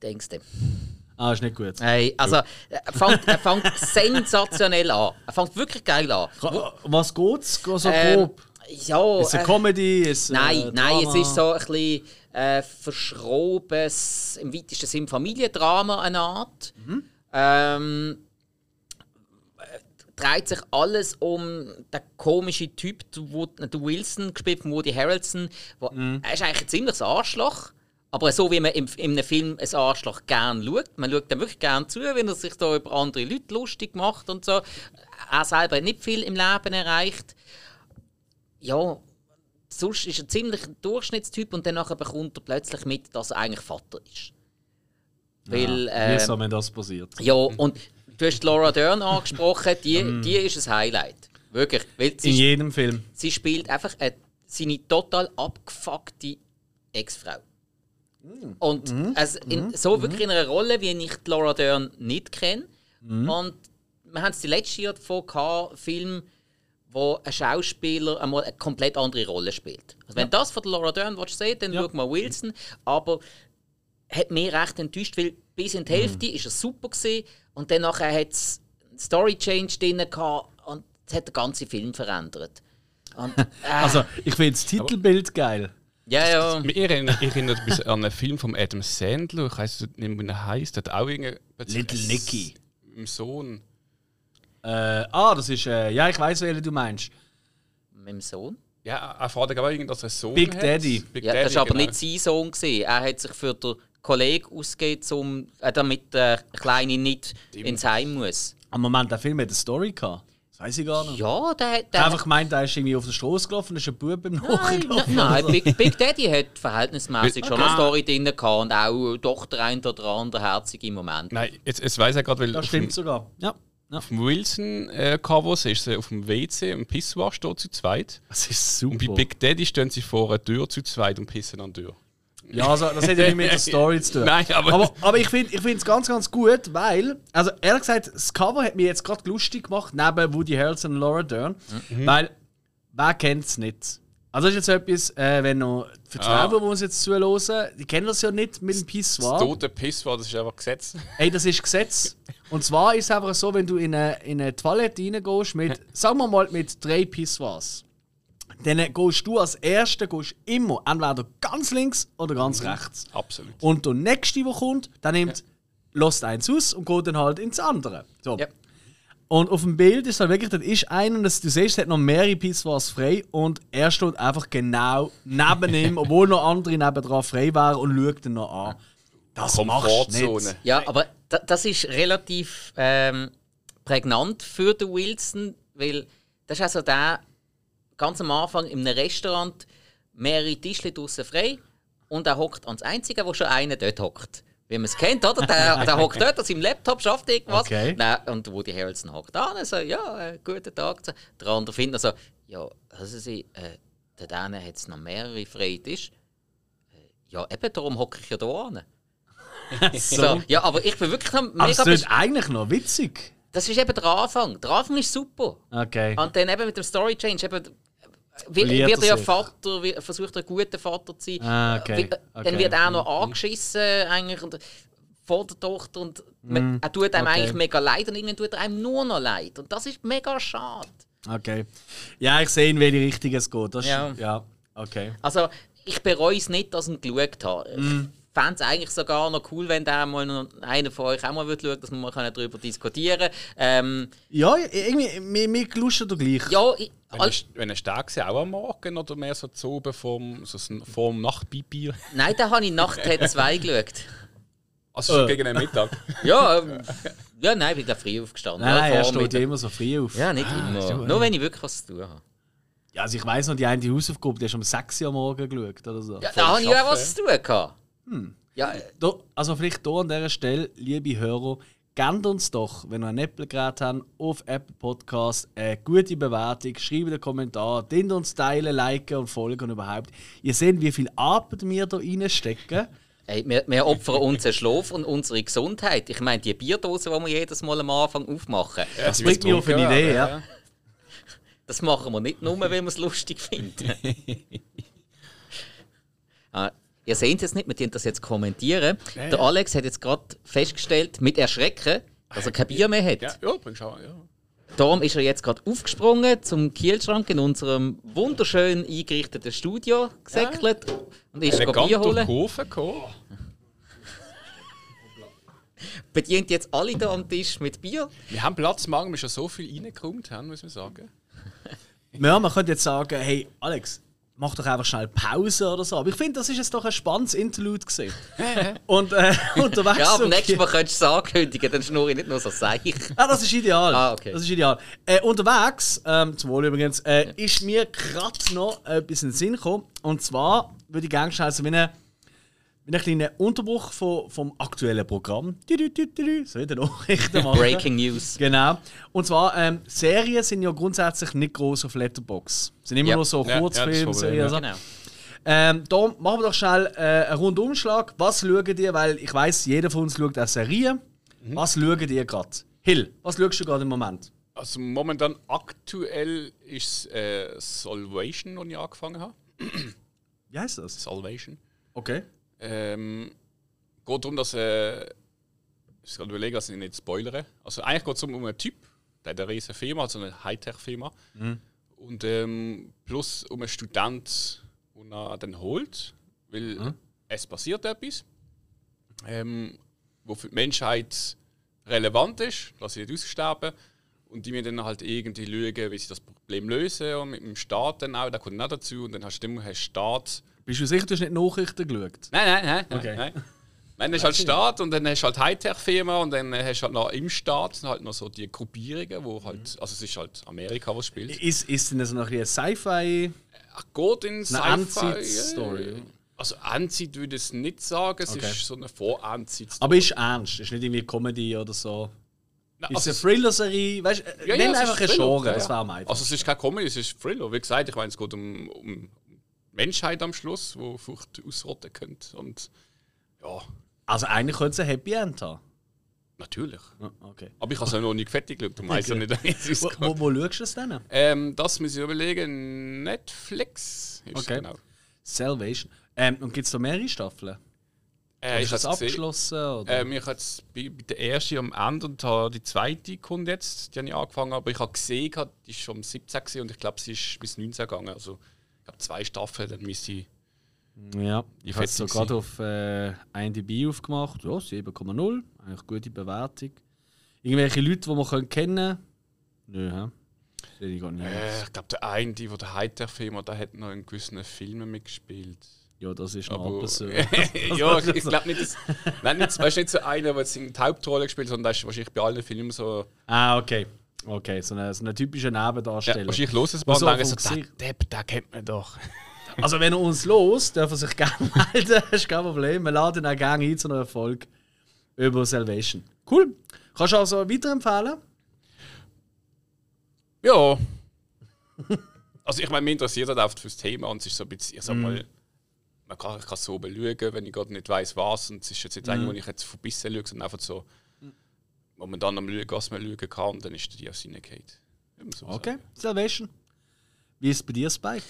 Denkst du? Ah, ist nicht gut. Hey, also, er fängt, er fängt sensationell an. Er fängt wirklich geil an. Ra- Was geht's? So Ähm, grob? Ja, Ist es eine äh, Comedy? Ist, Nein, äh, nein, es ist so ein bisschen äh, verschrobenes, im weitesten Sinne Familiendrama eine Art. Ähm, äh, dreht sich alles um den komischen Typ, der Wo- der Wilson, gespielt von Woody Harrelson. Wo, Er ist eigentlich ein ziemliches Arschloch. Aber so wie man im, in einem Film ein Arschloch gern schaut. Man schaut ihm wirklich gern zu, wenn er sich da über andere Leute lustig macht und so. Er selber hat nicht viel im Leben erreicht. Ja, sonst ist er ziemlich ein Durchschnittstyp und dann bekommt er plötzlich mit, dass er eigentlich Vater ist. Weil, Ja, wie äh, so, wenn das passiert? ja, und du hast Laura Dern angesprochen, die, die ist ein Highlight. Wirklich. Weil In sie, jedem Film. sie spielt einfach eine, seine total abgefuckte Ex-Frau. Und also in, so wirklich in einer Rolle, wie ich Laura Dern nicht kenne. Und wir haben es die letzte Jahr davon gehabt, Film, wo ein Schauspieler einmal eine komplett andere Rolle spielt. Also wenn das von der Laura Dern willst sehen, dann Ja. schau mal Wilson. Aber hat mich recht enttäuscht, weil bis in die Hälfte ist er super gewesen, und dann nachher hat es einen Story Change drin gehabt und das hat den ganzen Film verändert. Und, äh, Also, ich finde das Titelbild geil. Ja, ja. Mich erinnert, erinnert ein bisschen an einen Film von Adam Sandler. Ich weiß nicht, wie er heißt. Der hat auch irgendwie. Little Nicky. Im Sohn. Äh, ah, das ist. Äh, ja, ich weiß, welchen du meinst. Mit dem Sohn? Ja, er fährt aber irgendwie, dass er einen Sohn Big hat. Daddy. Big Ja, Daddy, das war aber genau. nicht sein Sohn. Gewesen. Er hat sich für den Kollegen ausgegeben, um, äh, damit der Kleine nicht ins Heim muss. Am Moment, der Film hat eine Story gehabt. Das weiß ich gar nicht. Ja, der, Ich der habe einfach gemeint, er ist irgendwie auf der Straße gelaufen, da ist ein Bub beim Nein, Nachgelaufen. nein, Big, Big Daddy hat verhältnismäßig schon eine Ah. Story drin gehabt und auch doch der ein oder andere herzige Moment. Nein, jetzt, jetzt weiss ich gerade, weil Das stimmt sogar. Ja. Ja. auf dem Wilson-Cover ist sie auf dem WC im Pissoir steht zu zweit. Das ist super. Und bei Big Daddy stehen sie vor einer Tür zu zweit und pissen an die Tür. Ja, also, das hat ja nicht mit der Story zu tun. Nein, aber- aber, aber ich finde es ganz, ganz gut, weil, also ehrlich gesagt, das Cover hat mich jetzt gerade lustig gemacht, neben Woody Harrelson und Laura Dern, Mhm. weil, wer kennt es nicht? Also das ist jetzt etwas, äh, wenn noch für die Ah. Zuhörer, die uns jetzt zuhören, die kennen das ja nicht mit dem Das Pissoir. tote Pissoir, das ist einfach Gesetz. Ey, das ist Gesetz. Und zwar ist es einfach so, wenn du in eine, in eine Toilette reingehst mit, sagen wir mal, mit drei Pissoirs, dann gehst du als Erster gehst immer entweder ganz links oder ganz rechts. Absolut. Und der nächste, der kommt, der nimmt, lässt eins aus und geht dann halt ins andere. So. Ja. Und auf dem Bild ist halt wirklich, das ist einer, und das, du siehst, es hat noch mehrere Pissoirs frei und er steht einfach genau neben ihm, obwohl noch andere nebendran frei wären und schaut ihn noch an. Das machst du nicht. Ja, aber da, das ist relativ ähm, prägnant für den Wilson, weil das ist also der ganz am Anfang in einem Restaurant mehrere Tische draußen frei und er hockt ans Einzige, wo schon einer dort hockt. Wie man es kennt, oder? Der, der hockt dort an seinem Laptop, schafft irgendwas. Okay. Nein, und Woody Harrelson hockt an und sagt, ja, äh, guten Tag. Der andere findet also, ja, wissen Sie, äh, der Däne hat es noch mehrere freie Tische. Äh, Ja, eben darum hocke ich ja da an. So, ja, aber ich bin wirklich Aber mega es ist eigentlich noch witzig. Das ist eben der Anfang. Der Anfang ist super. Okay. Und dann eben mit dem Story Change eben, wie, wird er ja. Vater, wie, versucht er ein guter Vater zu sein. Ah, okay. Äh, Okay. Dann wird er auch noch angeschissen eigentlich und, vor der Tochter und man, er tut einem okay. eigentlich mega leid und irgendwann tut er einem nur noch leid. Und das ist mega schade. Okay. Ja, ich sehe, in welche Richtung es geht. Das ist, Ja. ja. okay. Also ich bereue es nicht, dass ich ihn geschaut habe. Mhm. Ich fände es eigentlich sogar noch cool, wenn der mal noch einer von euch auch mal würde schauen, dass wir mal darüber diskutieren können. Ähm, Ja, irgendwie, mir, mir lustet doch gleich. ja, ich, Wenn er, er stark ist, auch am Morgen oder mehr so zu oben vorm, so Nachtbibier? nein, da habe ich Nacht T2 geschaut. Also schon Äh. gegen den Mittag. Ja, ähm, ja nein, ich bin früh aufgestanden. Nein, nein, er steht ja immer so früh auf. Ja, nicht immer. Nur wenn ich wirklich was zu tun habe. Ja, also ich weiss noch, die eine Hausaufgabe, die hast du um 6 Uhr am Morgen geschaut oder so. Ja, da habe ich auch was zu tun gehabt. Hm. Ja, äh, Da, also vielleicht hier an dieser Stelle, liebe Hörer, gebt uns doch, wenn ihr ein Apple-Gerät habt, auf Apple Podcast eine gute Bewertung, schreibt einen Kommentar, dient uns teilen, liken und folgen und überhaupt. Ihr seht, wie viel Arbeit wir da reinstecken. ey, wir, wir opfern unseren Schlaf und unsere Gesundheit. Ich meine, die Bierdose, die wir jedes Mal am Anfang aufmachen, Das bringt mich auf eine Idee, ja. das machen wir nicht nur, weil wir es lustig finden. ah, ihr seht es jetzt nicht, wir tun das jetzt kommentieren. Der Alex hat jetzt gerade festgestellt, mit Erschrecken, dass er kein Bier mehr hat. Ja, ja, bringst du auch, ja. Darum ist er jetzt gerade aufgesprungen zum Kielschrank in unserem wunderschön eingerichteten Studio gesäckelt und ist Elegant Bier holen. Kurve gekommen. Bedient jetzt alle da am Tisch mit Bier. Wir haben Platz, morgen wir schon so viel reingekommen haben, muss man sagen. Ja, man könnte jetzt sagen, hey Alex, mach doch einfach schnell Pause oder so. Aber ich finde, das ist jetzt doch ein spannendes Interlude gesehen. und äh, unterwegs. Ja, aber nächstes Mal könntest du es ankündigen, dann schnurre ich nicht nur so seich. Ah, das ist ideal. Ah, okay. Das ist ideal. Äh, unterwegs, ähm, zum Wohl übrigens, äh, ist mir gerade noch etwas in den Sinn gekommen. Und zwar würde ich gerne schnell so wie einen, wie einen kleinen Unterbruch von, vom aktuellen Programm. So wieder Nachrichten machen. Breaking News. Genau. Und zwar, ähm, Serien sind ja grundsätzlich nicht groß auf Letterbox. Sind immer Ja. nur so Ja, ja, Kurzfilme, Serien. ja. so. Genau. Ähm, da machen wir doch schnell äh, einen Rundumschlag. Was schaut ihr? Weil ich weiß, jeder von uns schaut eine Serie. Mhm. Was schaut ihr gerade? Hill, was schaust du gerade im Moment? Also momentan aktuell ist äh, Salvation, wo ich angefangen habe. Wie heißt das? Salvation. Okay. Ähm, geht darum, dass äh, ich gerade überlegen, dass ich nicht spoilere. Also eigentlich geht es um, einen Typ, der hat eine riesige Firma, also eine Hightech-Firma. Und ähm, plus um einen Student, der ihn dann holt, weil es passiert etwas, ähm, wo für die Menschheit relevant ist, dass sie nicht aussterben. Und die müssen dann halt irgendwie schauen, wie sie das Problem lösen. Und mit dem Staat dann auch, da kommt auch dazu. Und dann hast du immer einen Staat. Bist du sicher, du hast nicht Nachrichten geschaut? Nein, nein, nein. Okay. nein. Dann hast du halt Staat und dann hast du halt Hightech-Firma und dann hast du halt noch im Staat halt noch so die Gruppierungen, wo halt, also es ist halt Amerika, was spielt. Ist, ist denn so noch ein bisschen Sci-Fi? Geht in Eine Sci-Fi. Endzeit-Story? Also Endzeit würde ich es nicht sagen, es Okay. ist so eine Vor-Endzeit-Story. Aber ist ernst, ist nicht irgendwie Comedy oder so. Nein, Ist also eine Thriller-Serie? Weißt du, Ja, ja, nenn ist einfach ein Genre, ja, das ja. wäre am einfachsten. Also es ist kein Comedy, es ist Thriller. Wie gesagt, ich meine, es geht um, um Menschheit am Schluss, wo Furcht ausrotten könnte. Und ja, Also eigentlich könnte es ein Happy End haben. natürlich. Okay. Aber ich habe es ja noch nicht fertig geschaut, du weißt ja nicht, Wo, wo, wo schaust du es denn? Ähm, das muss ich überlegen. Netflix ist Okay. genau. Salvation. Ähm, und gibt es da mehrere Staffeln? Äh, ist ich das abgeschlossen? Oder? Ähm, ich habe bei, bei der ersten am Ende und habe die zweite kommt jetzt, die habe ich angefangen, aber ich habe gesehen, die ist schon um 17 gewesen und ich glaube, sie ist bis 19 gegangen. Also ich habe zwei Staffeln, dann müsste ich ja, ich habe es so gerade auf äh, IMDb aufgemacht. Ja, 7,0. Eigentlich gute Bewertung. Irgendwelche Leute, die man können kennen Nö, hä? Sehe ich gar nicht. Äh, ich glaube, der eine, der der Hightech-Firma, der hat noch in gewissen Filmen mitgespielt. ja, das ist noch Aber, aber so. ja, ich, ich glaube nicht, dass. Nein, nicht, weißt, nicht so einer, der jetzt in die Hauptrolle gespielt hat, sondern der ist wahrscheinlich bei allen Filmen so. Ah, okay. Okay, so eine, so eine typische Ja, Nebendarsteller. wahrscheinlich los es mal So und denken so, der. Depp, den kennt man doch. Also wenn er uns los, darf er sich gerne melden, ist kein Problem. Wir laden auch gerne ein zu einer Folge über Salvation. Cool. Kannst du also weiterempfehlen? Ja. also ich meine, mich interessiert halt oft fürs Thema und es ist so ein bisschen, ich sag mal, man kann, ich kann es so oben schauen, wenn ich gerade nicht weiß was. Und es ist jetzt nicht mm. wo ich jetzt von Bissen schaue, sondern einfach so, wo man dann am man schauen kann dann ist die aus reingeht. So Okay, Salvation. Wie ist es bei dir, Spike?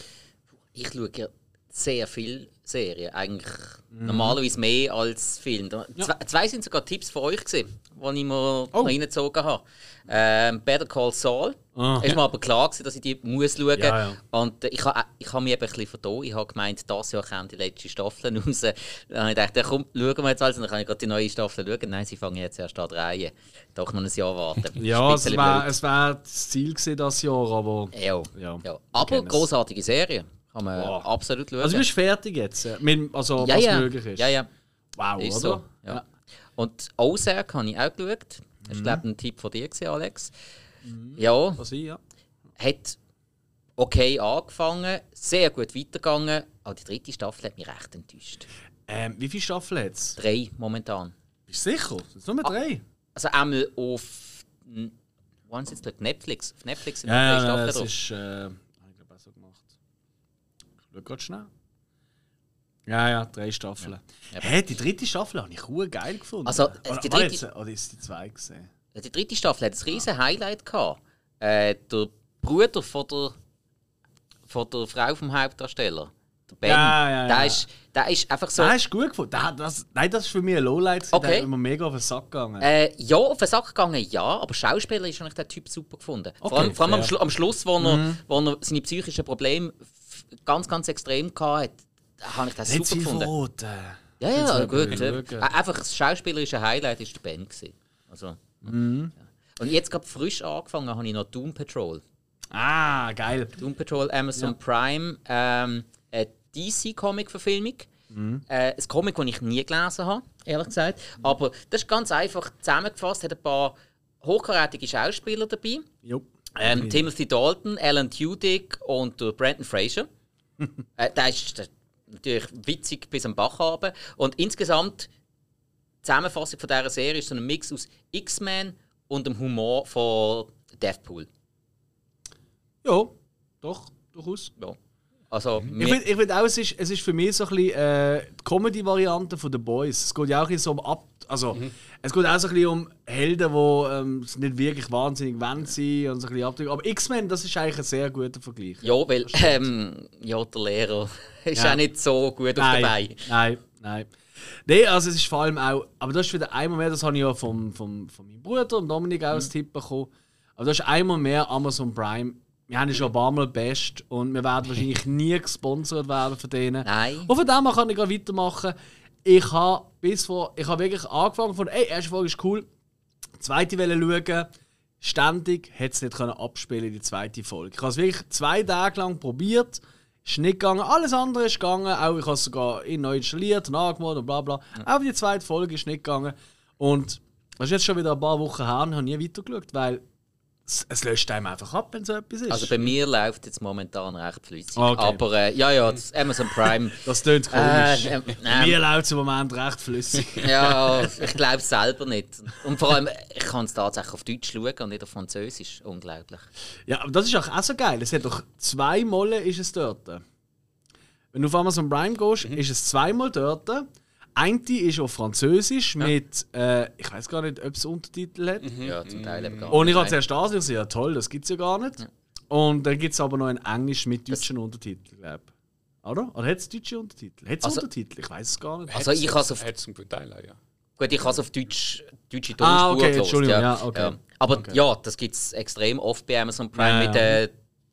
Ich schaue ja sehr viel Serien. Eigentlich normalerweise mehr als Film. Da- Zwei, zwei sind sogar Tipps von euch gesehen, die ich mir Oh. reingezogen habe. Ähm, Better Call Saul. Ah. Es war mir aber klar, gewesen, dass ich die muss schauen muss. Ja, ja. Und äh, ich habe ich ha mich eben ein bisschen vertan. Ich habe gemeint, dieses Jahr kommen die letzte Staffel raus. Dann habe ich gedacht, ja, komm, schauen wir jetzt alles. Und dann kann ich gerade die neue Staffel schauen. Nein, sie fangen jetzt erst an zu drehen. Doch noch ein Jahr warten. Ja, Ist es es war das Ziel gewesen, das Jahr, aber. Ja. Ja, Ja. Aber großartige Serie. Kann man Wow. absolut schauen. Also du bist fertig jetzt, äh, mit, also ja, was ja. möglich ist. Ja, ja. Wow, Ist oder? so. Ja. Und Ozark habe ich auch geschaut. Das war, glaube ein Tipp von dir, gewesen, Alex. Ja, Was ich, ja. hat okay angefangen, sehr gut weitergegangen. Aber die dritte Staffel hat mich recht enttäuscht. Ähm, wie viele Staffeln hat es? Drei momentan. Bist du sicher? Sind nur drei? Also einmal auf. Wo haben sie jetzt geschaut? Netflix. Auf Netflix sind Ja, drei ja, Staffeln das drauf. ist. Äh, hab ich glaube auch so gemacht. Ich schau schnell. Ja, ja, drei Staffeln. Ja. Hä, die dritte Staffel habe ich cool geil gefunden. Also, oder, die war dritte- jetzt, oder ist die zwei gesehen? Die dritte Staffel hat ein riesen Highlight gehabt. Äh, der Bruder von der, von der Frau vom Hauptdarsteller, der Ben, Ja, ja, der, ja. Ist, der ist einfach so. Ah, ist gut gefunden. Da, das, nein, das ist für mich ein Lowlight. Okay. Der ist immer mega auf den Sack gegangen. Äh, ja, auf den Sack gegangen, ja, aber Schauspieler ist eigentlich der Typ super gefunden. vor Okay, allem, vor allem am. Schlu am Schluss, wo, er, wo er seine psychischen Probleme ganz, ganz extrem hatte, habe ich das Nicht super gefunden. verraten. Ja, ja, man gut. äh. Einfach das schauspielerische Highlight war der Ben. Gewesen. Also, Mhm. ja. Und jetzt gerade frisch angefangen habe ich noch Doom Patrol. Ah, geil. Doom Patrol Amazon Prime, ähm, eine DC-Comic-Verfilmung. Mhm. Äh, ein Comic, das ich nie gelesen habe, ehrlich gesagt. Aber das ist ganz einfach zusammengefasst, hat ein paar hochkarätige Schauspieler dabei. Ähm, Timothy Dalton, Alan Tudyk und Brandon Fraser. äh, der ist der, natürlich witzig bis am Bach runter. Und insgesamt, die Zusammenfassung von dieser Serie ist so ein Mix aus X-Men und dem Humor von Deathpool. Ja, doch, durchaus. Ja. Also, Ich mir- finde ich find auch, es ist, es ist für mich so ein bisschen äh, die Comedy-Variante von The Boys. Es geht ja auch bisschen so um Ab... Also, es geht auch so ein bisschen um Helden, die ähm, nicht wirklich wahnsinnig wollen sein und so ein bisschen abdrücken. Aber X-Men, das ist eigentlich ein sehr guter Vergleich. Ja, weil ähm, ja, der Lehrer ist Ja. auch nicht so gut auf Nein, dabei. nein, nein. Nein, also es ist vor allem auch... Aber das ist wieder einmal mehr, das habe ich ja vom, vom, von meinem Bruder, dem Dominik, auch als Tipp bekommen. Aber das ist einmal mehr Amazon Prime wir haben ja schon ein paar Mal Best und wir werden wahrscheinlich nie gesponsert werden von denen. Nein. Und von dem kann ich gerade weitermachen. Ich habe bis vor, ich habe wirklich angefangen von, ey, erste Folge ist cool, zweite Welle schauen, ständig hätte es nicht können abspielen die zweite Folge. Ich habe es wirklich zwei Tage lang probiert, ist nicht gegangen, alles andere ist gegangen, auch ich habe es sogar in neu installiert und angemacht und bla bla. Aber die zweite Folge ist nicht gegangen. Und das ist jetzt schon wieder ein paar Wochen her und ich habe nie weitergeschaut, weil es, es löscht einem einfach ab, wenn so etwas ist. Also bei mir läuft jetzt momentan recht flüssig. Okay. Aber äh, ja, ja, das Amazon Prime. das klingt komisch. Äh, äh, Bei Mir läuft es im Moment recht flüssig. ja, ich glaube es selber nicht. Und vor allem, ich kann es tatsächlich auf Deutsch schauen und nicht auf Französisch. Unglaublich. Ja, aber das ist auch, auch so geil. Es hat doch zweimal ist es dort. Wenn du auf Amazon Prime gehst, ist es zweimal dort. Eine ist auf Französisch mit, äh, ich weiß gar nicht, ob es Untertitel hat. Ja, zum Teil eben gar Und ich nicht. habe zuerst das und ich so, ja toll, das gibt es ja gar nicht. Und dann gibt es aber noch in Englisch mit deutschen Untertiteln, glaube ich. Oder? Oder hat es deutsche Untertitel? Hat es Also- Untertitel? Ich weiß es gar nicht. Also ich habe es auf, Hat zum Teil auch, ja. gut, ich habe es auf Deutsch, deutsche Ah, Tonspur okay, gehört, Entschuldigung, ja, okay. Aber Okay. ja, das gibt es extrem oft bei Amazon Prime Ja, mit ja. den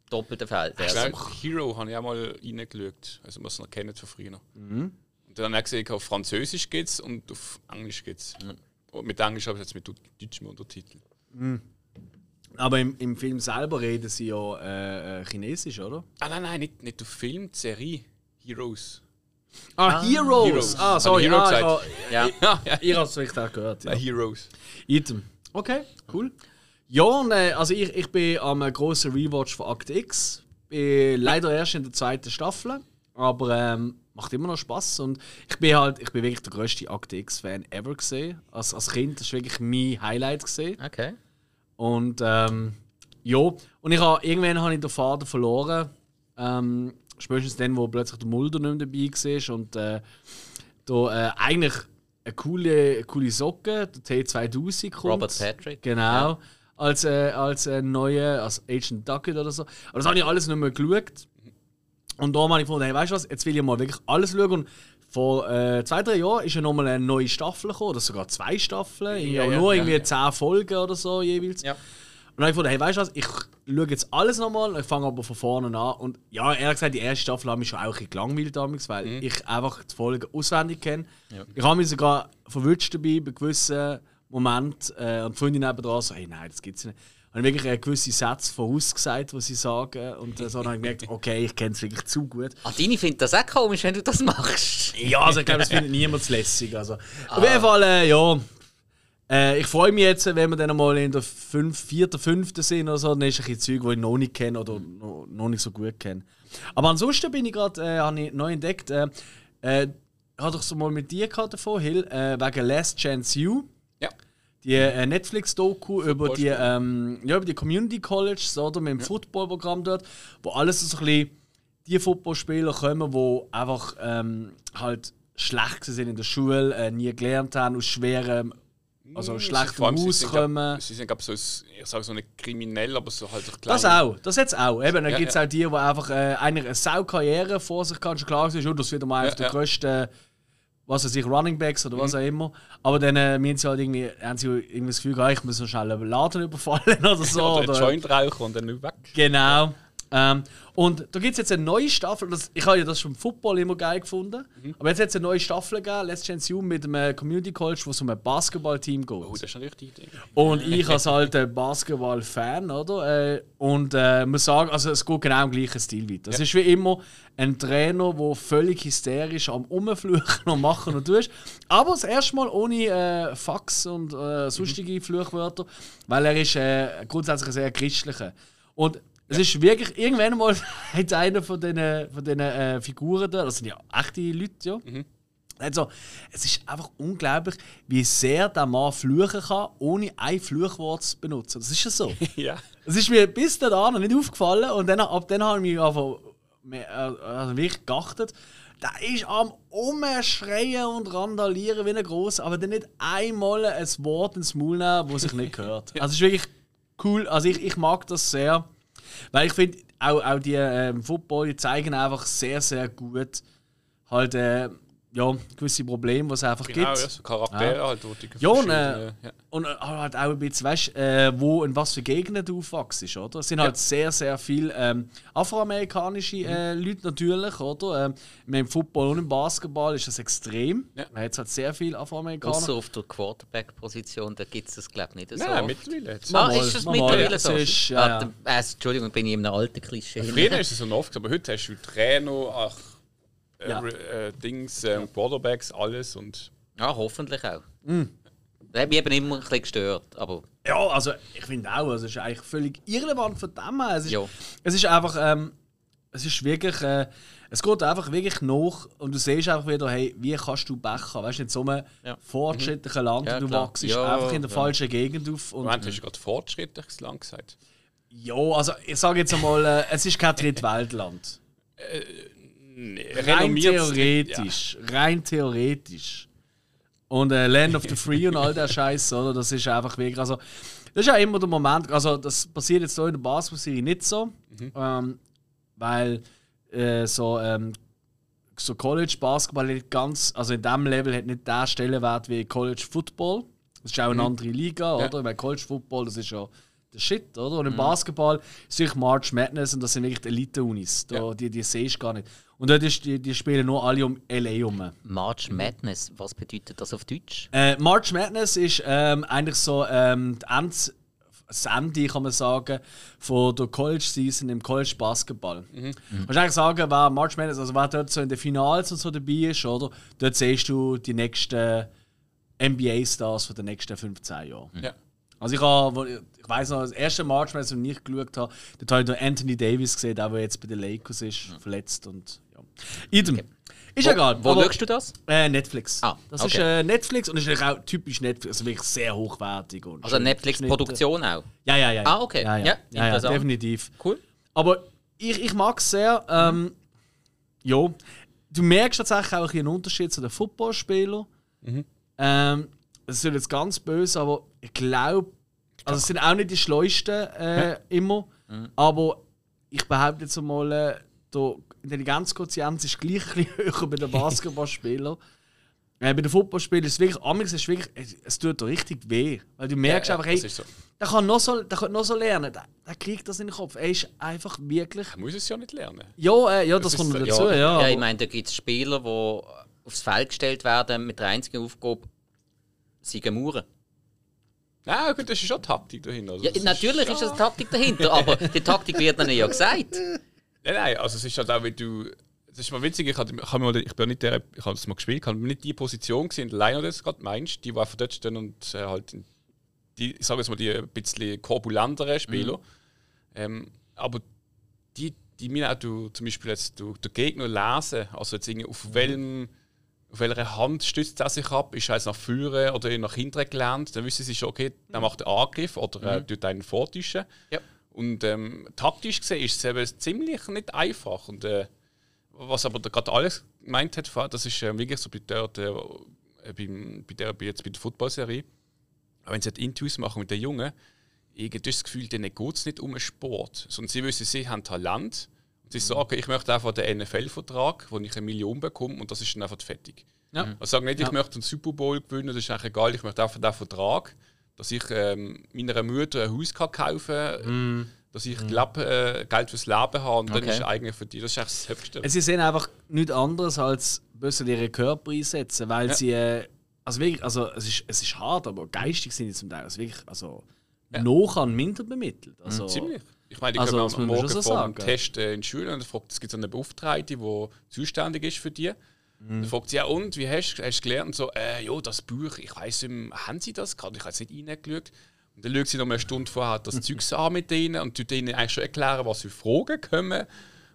doppelten Feldern. Ich Also, glaube, Hero habe ich auch mal reingeschaut. Also, was noch kennt von früher. Mhm. Dann habe ich gesehen, auf Französisch geht es und auf Englisch geht es. Mit Englisch habe ich jetzt mit deutschem Untertitel. Aber im, im Film selber reden sie ja äh, äh, Chinesisch, oder? Ah, nein, nein, nicht, nicht auf Film, die Serie. Heroes. Ah, Heroes! Heroes. Ah, sorry, Hero ah, ich gesagt. habe- ja. Ja, ja. ihr habt es vielleicht auch gehört. Ja. Heroes. Item. Okay, cool. Ja, äh, also ich, ich bin am grossen Rewatch von Act X. Bin leider erst in der zweiten Staffel, aber ähm, macht immer noch Spaß und ich bin halt, ich bin wirklich der grösste Act X-Fan ever gesehen. Als, als Kind, das war wirklich mein Highlight gesehen. Okay. Und ähm, ja, und ich habe irgendwann habe ich den Vater verloren. Ähm, spätestens dann, wo plötzlich der Mulder nicht mehr dabei war und äh, da äh, eigentlich eine coole, eine coole Socke, der T2000 kommt. Robert Patrick. Genau. Als, äh, als äh, neue, als Agent Duckett oder so. Aber das habe ich alles nicht mehr geschaut. Und da habe ich gefunden, hey, weißt du was, jetzt will ich mal wirklich alles schauen. Und vor äh, zwei, drei Jahren ist ja nochmal eine neue Staffel gekommen, oder sogar zwei Staffeln, Ja, ja, nur ja, irgendwie ja. zehn Folgen oder so jeweils. Ja. Und dann habe ich gedacht, hey, weißt du was, ich schaue jetzt alles nochmal, ich fange aber von vorne an. Und ja, ehrlich gesagt, die erste Staffel hat mich schon auch ein bisschen gelangweilt damals, weil Mhm. ich einfach die Folgen auswendig kenne. Ich habe mich sogar verwünscht dabei bei gewissen Momenten äh, und die Freundin nebenan so, hey, nein, das gibt's nicht. Und wirklich äh, gewisse Sätze vorausgesagt, die sie sagen. Und so dann habe ich gemerkt, okay, ich kenne es wirklich zu gut. Ah, Dini findet das auch komisch, wenn du das machst. Ja, also ich glaube, das findet niemand lässig. Also, Ah. Auf jeden Fall, äh, ja. Äh, ich freue mich jetzt, wenn wir dann mal in der fünf, vierten, fünften sind oder so, dann ist ein bisschen Zeug, die ich noch nicht kenne oder noch, noch nicht so gut kenne. Aber ansonsten bin ich gerade, äh, habe ich neu entdeckt, äh, äh, hatte ich so mal mit dir gehabt davon, Hill, äh, wegen Last Chance You. Ja. Die äh, Netflix-Doku über die, ähm, ja, über die Community Colleges oder mit dem Footballprogramm dort, wo alles so ein bisschen die Footballspieler kommen, die einfach ähm, halt schlecht sind in der Schule, äh, nie gelernt haben, aus schwerem, also schlechtem Vor allem, sie Haus sind, glaub- kommen. Sie sind, glaube ich, so, ich sage so nicht kriminell, aber so halt ein Das auch, das jetzt auch. Eben, dann Ja, gibt es ja. auch die, die einfach äh, eine Saukarriere vor sich haben, schon klar ist, oh, das wird mal Ja, auf der ja. grössten, was weiß ich, Running Backs oder Mhm. was auch immer. Aber dann äh, müssen sie halt irgendwie, haben sie irgendwie das Gefühl, ah, ich muss noch schnell einen Laden überfallen oder so. Oder oder, Joint rauchen und dann weg. Genau. Ähm, und da gibt es jetzt eine neue Staffel. Das, ich habe ja das schon im Football immer geil gefunden. Mhm. Aber jetzt hat es eine neue Staffel gegeben, Let's Chance You, mit einem Community College, wo es um ein Basketballteam geht. Oh, das ist natürlich die Idee. Und ich als halt ein Basketball-Fan, oder? Äh, und äh, muss sagen, also es geht genau im gleichen Stil weiter. Es ist wie immer ein Trainer, der völlig hysterisch am Umfluchen und machen und tust. Aber das erste Mal ohne äh, Fax und äh, sonstige Fluchwörter, weil er ist äh, grundsätzlich ein sehr christlicher. Und es ist wirklich, irgendwann mal hat einer von diesen von den, äh, Figuren da, das sind ja echte Leute, ja. Also, es ist einfach unglaublich, wie sehr der Mann fluchen kann, ohne ein Fluchwort zu benutzen. Das ist ja so. ja. Es ist mir bis dahin nicht aufgefallen und dann, ab dann habe ich mich einfach äh, also wirklich geachtet. Der ist am Umschreien und randalieren wie ein Gross, aber dann nicht einmal ein Wort ins Maul nehmen, das sich nicht hört. Also es ist wirklich cool. Also ich, ich mag das sehr. Weil ich finde, auch, auch die ähm, Football die zeigen einfach sehr, sehr gut halt, äh, ja, gewisse Probleme, die es einfach Genau, gibt. ja, so Charaktere Ja. halt, die Ja, und, äh, ja. Und äh, halt auch ein bisschen, weißt äh, wo in was für Gegenden du aufwachst, oder? Es sind halt sehr, sehr viele ähm, afroamerikanische äh, Mhm. Leute natürlich, oder? Ähm, Im Football und im Basketball ist das extrem. Ja. Man hat halt sehr viele Afroamerikaner. Außer auf der Quarterback-Position, da gibt es das, glaube ich, nicht so. Nein, oft. mittlerweile. jetzt. Ah, Mal, ist das mittlerweile ja. so? Es ist, ja, Ah, ja. äh, Entschuldigung, bin ich in einem alten Klischee. Früher ist es so oft, aber heute hast du Trainer, ach, Ja. äh, Dings, äh, Quarterbacks, alles und Ja, hoffentlich auch. Mm. Das hat mich eben immer ein bisschen gestört, aber Ja, also ich finde auch, also es ist eigentlich völlig irrelevant von dem her. Es ist, Ja. es ist einfach, ähm, es ist wirklich, äh, es geht einfach wirklich nach und du siehst einfach wieder, hey, wie kannst du Pech haben? Weißt du, in so einem Ja. fortschrittlichen Land, Ja, du wachst Ja, einfach in der ja. falschen Gegend auf. Und, Moment, hast du gerade fortschrittlich lang gesagt. ja, also ich sage jetzt einmal, äh, es ist kein Drittweltland. Nee, Rein theoretisch. Rein theoretisch. Und äh, Land of the Free und all der Scheiß, oder? Das ist einfach wirklich. Also, das ist ja immer der Moment. Also, das passiert jetzt hier in der Basketball-Serie nicht so. Ähm, weil äh, so, ähm, so College Basketball nicht ganz, also in diesem Level hat nicht der Stellenwert wie College Football. Das ist auch eine andere Liga, oder? Weil College Football, das ist ja der Shit, oder? Und im Basketball ist wirklich March Madness und das sind wirklich Elite-Unis. Ja. Die, die siehst du gar nicht. Und dort ist, die, die spielen nur alle um LA herum. March Madness, was bedeutet das auf Deutsch? Äh, March Madness ist ähm, eigentlich so ähm, das Ende, kann man sagen, von der College Season im College Basketball. Mhm. Kannst eigentlich sagen, wer March Madness, also wer dort so in den Finals und so dabei ist, oder? Dort siehst du die nächsten NBA-Stars von den nächsten 15 Jahren. Ja. Also ich habe, ich weiß noch, das erste March Madness, das ich geschaut habe, dort habe ich noch Anthony Davis gesehen, der, der jetzt bei den Lakers ist, verletzt und ja. Idem. Ist Wo, egal. wo aber- schaust du das? äh, Netflix. Ah, das okay. ist äh, Netflix und ist natürlich auch typisch Netflix, also wirklich sehr hochwertig. Und Also Netflix-Produktion auch. Ja, ja, ja. Ah, okay. Ja, ja. Ja, ja, definitiv. Cool. Aber ich, ich mag es sehr. Ähm, ja, du merkst tatsächlich auch ein einen Unterschied zu den Footballspielern. Ähm, das ist jetzt ganz böse, aber ich glaube, also es sind auch nicht die schleusten äh, immer, aber ich behaupte jetzt einmal, äh, der Intelligenzquotient ist gleich ein höher bei den Basketballspielern. Äh, bei den Footballspielern ist es wirklich, amigs ist es wirklich, es, es tut dir richtig weh. Weil du merkst Ja, einfach, hey, so. der kann noch so, der kann noch so lernen, der, der kriegt das in den Kopf. Er ist einfach wirklich. Er muss es ja nicht lernen. Ja, äh, ja das, Das kommt dazu, ja. ja, aber- ich meine, da gibt es Spieler, die aufs Feld gestellt werden mit der einzigen Aufgabe, sie Mauern. Nein, gut, das ist schon Taktik dahinter. Also Ja, natürlich ist das Taktik dahinter, aber die Taktik wird ihnen ja gesagt. Nein, nein, also es ist halt auch, wenn du. Das ist mal witzig, ich, hatte, ich, mal, ich bin nicht der, ich habe das mal gespielt, ich habe nicht die Position gesehen, Liner das gerade meinst, die, die einfach dort stehen und äh, halt die, ich sage jetzt mal, die ein bisschen korpulenteren Spieler. Ähm, aber die, die mir auch du, zum Beispiel jetzt du, der Gegner lesen, also jetzt irgendwie auf welchem auf welcher Hand stützt er sich ab? Ist er jetzt nach vorne oder nach hinten gelernt? Dann wissen sie schon, okay, der macht einen Angriff oder er tut einen vortischen. Ja. Und ähm, taktisch gesehen ist es eben ziemlich nicht einfach. Und äh, was aber gerade alles gemeint hat, das ist äh, wirklich so bei der, der, äh, beim, bei der jetzt bei der Footballserie. Wenn sie halt Interviews machen mit den Jungen, irgendwie das Gefühl, denen geht es nicht um den Sport, sondern sie wissen, sie haben Talent. Und sie sagen, ich möchte einfach den NFL-Vertrag, wo ich eine Million bekomme und das ist dann einfach fertig. Ja. Also sagen nicht, ich möchte einen Super Bowl gewinnen, das ist eigentlich egal, ich möchte einfach den Vertrag, dass ich ähm, meiner Mutter ein Haus kann kaufen kann, dass ich Leb, äh, Geld fürs Leben habe und dann Okay. ist eigentlich für die, das ist eigentlich das Höchste. Sie sehen einfach nichts anderes als müssen ihre Körper einsetzen, weil Ja. sie. Äh, also wirklich, also es ist, es ist hart, aber geistig sind sie zum Teil also wirklich, also noch an minder bemittelt. Also, Ziemlich. Ich meine, die Also, kommen das am muss man Morgen schon vor sagen. Test äh, in die Schule und dann fragt, es gibt so eine Beauftragte, die zuständig ist für die. Dann fragt sie, ja und, wie hast du hast du gelernt? Und so, äh, ja, das Buch, ich weiss nicht, haben sie das gerade? Ich habe jetzt nicht reingeschaut. Und dann schaut sie noch eine Stunde vorher das Zeugs an mit denen und tut ihnen eigentlich schon erklären, was für Fragen kommen.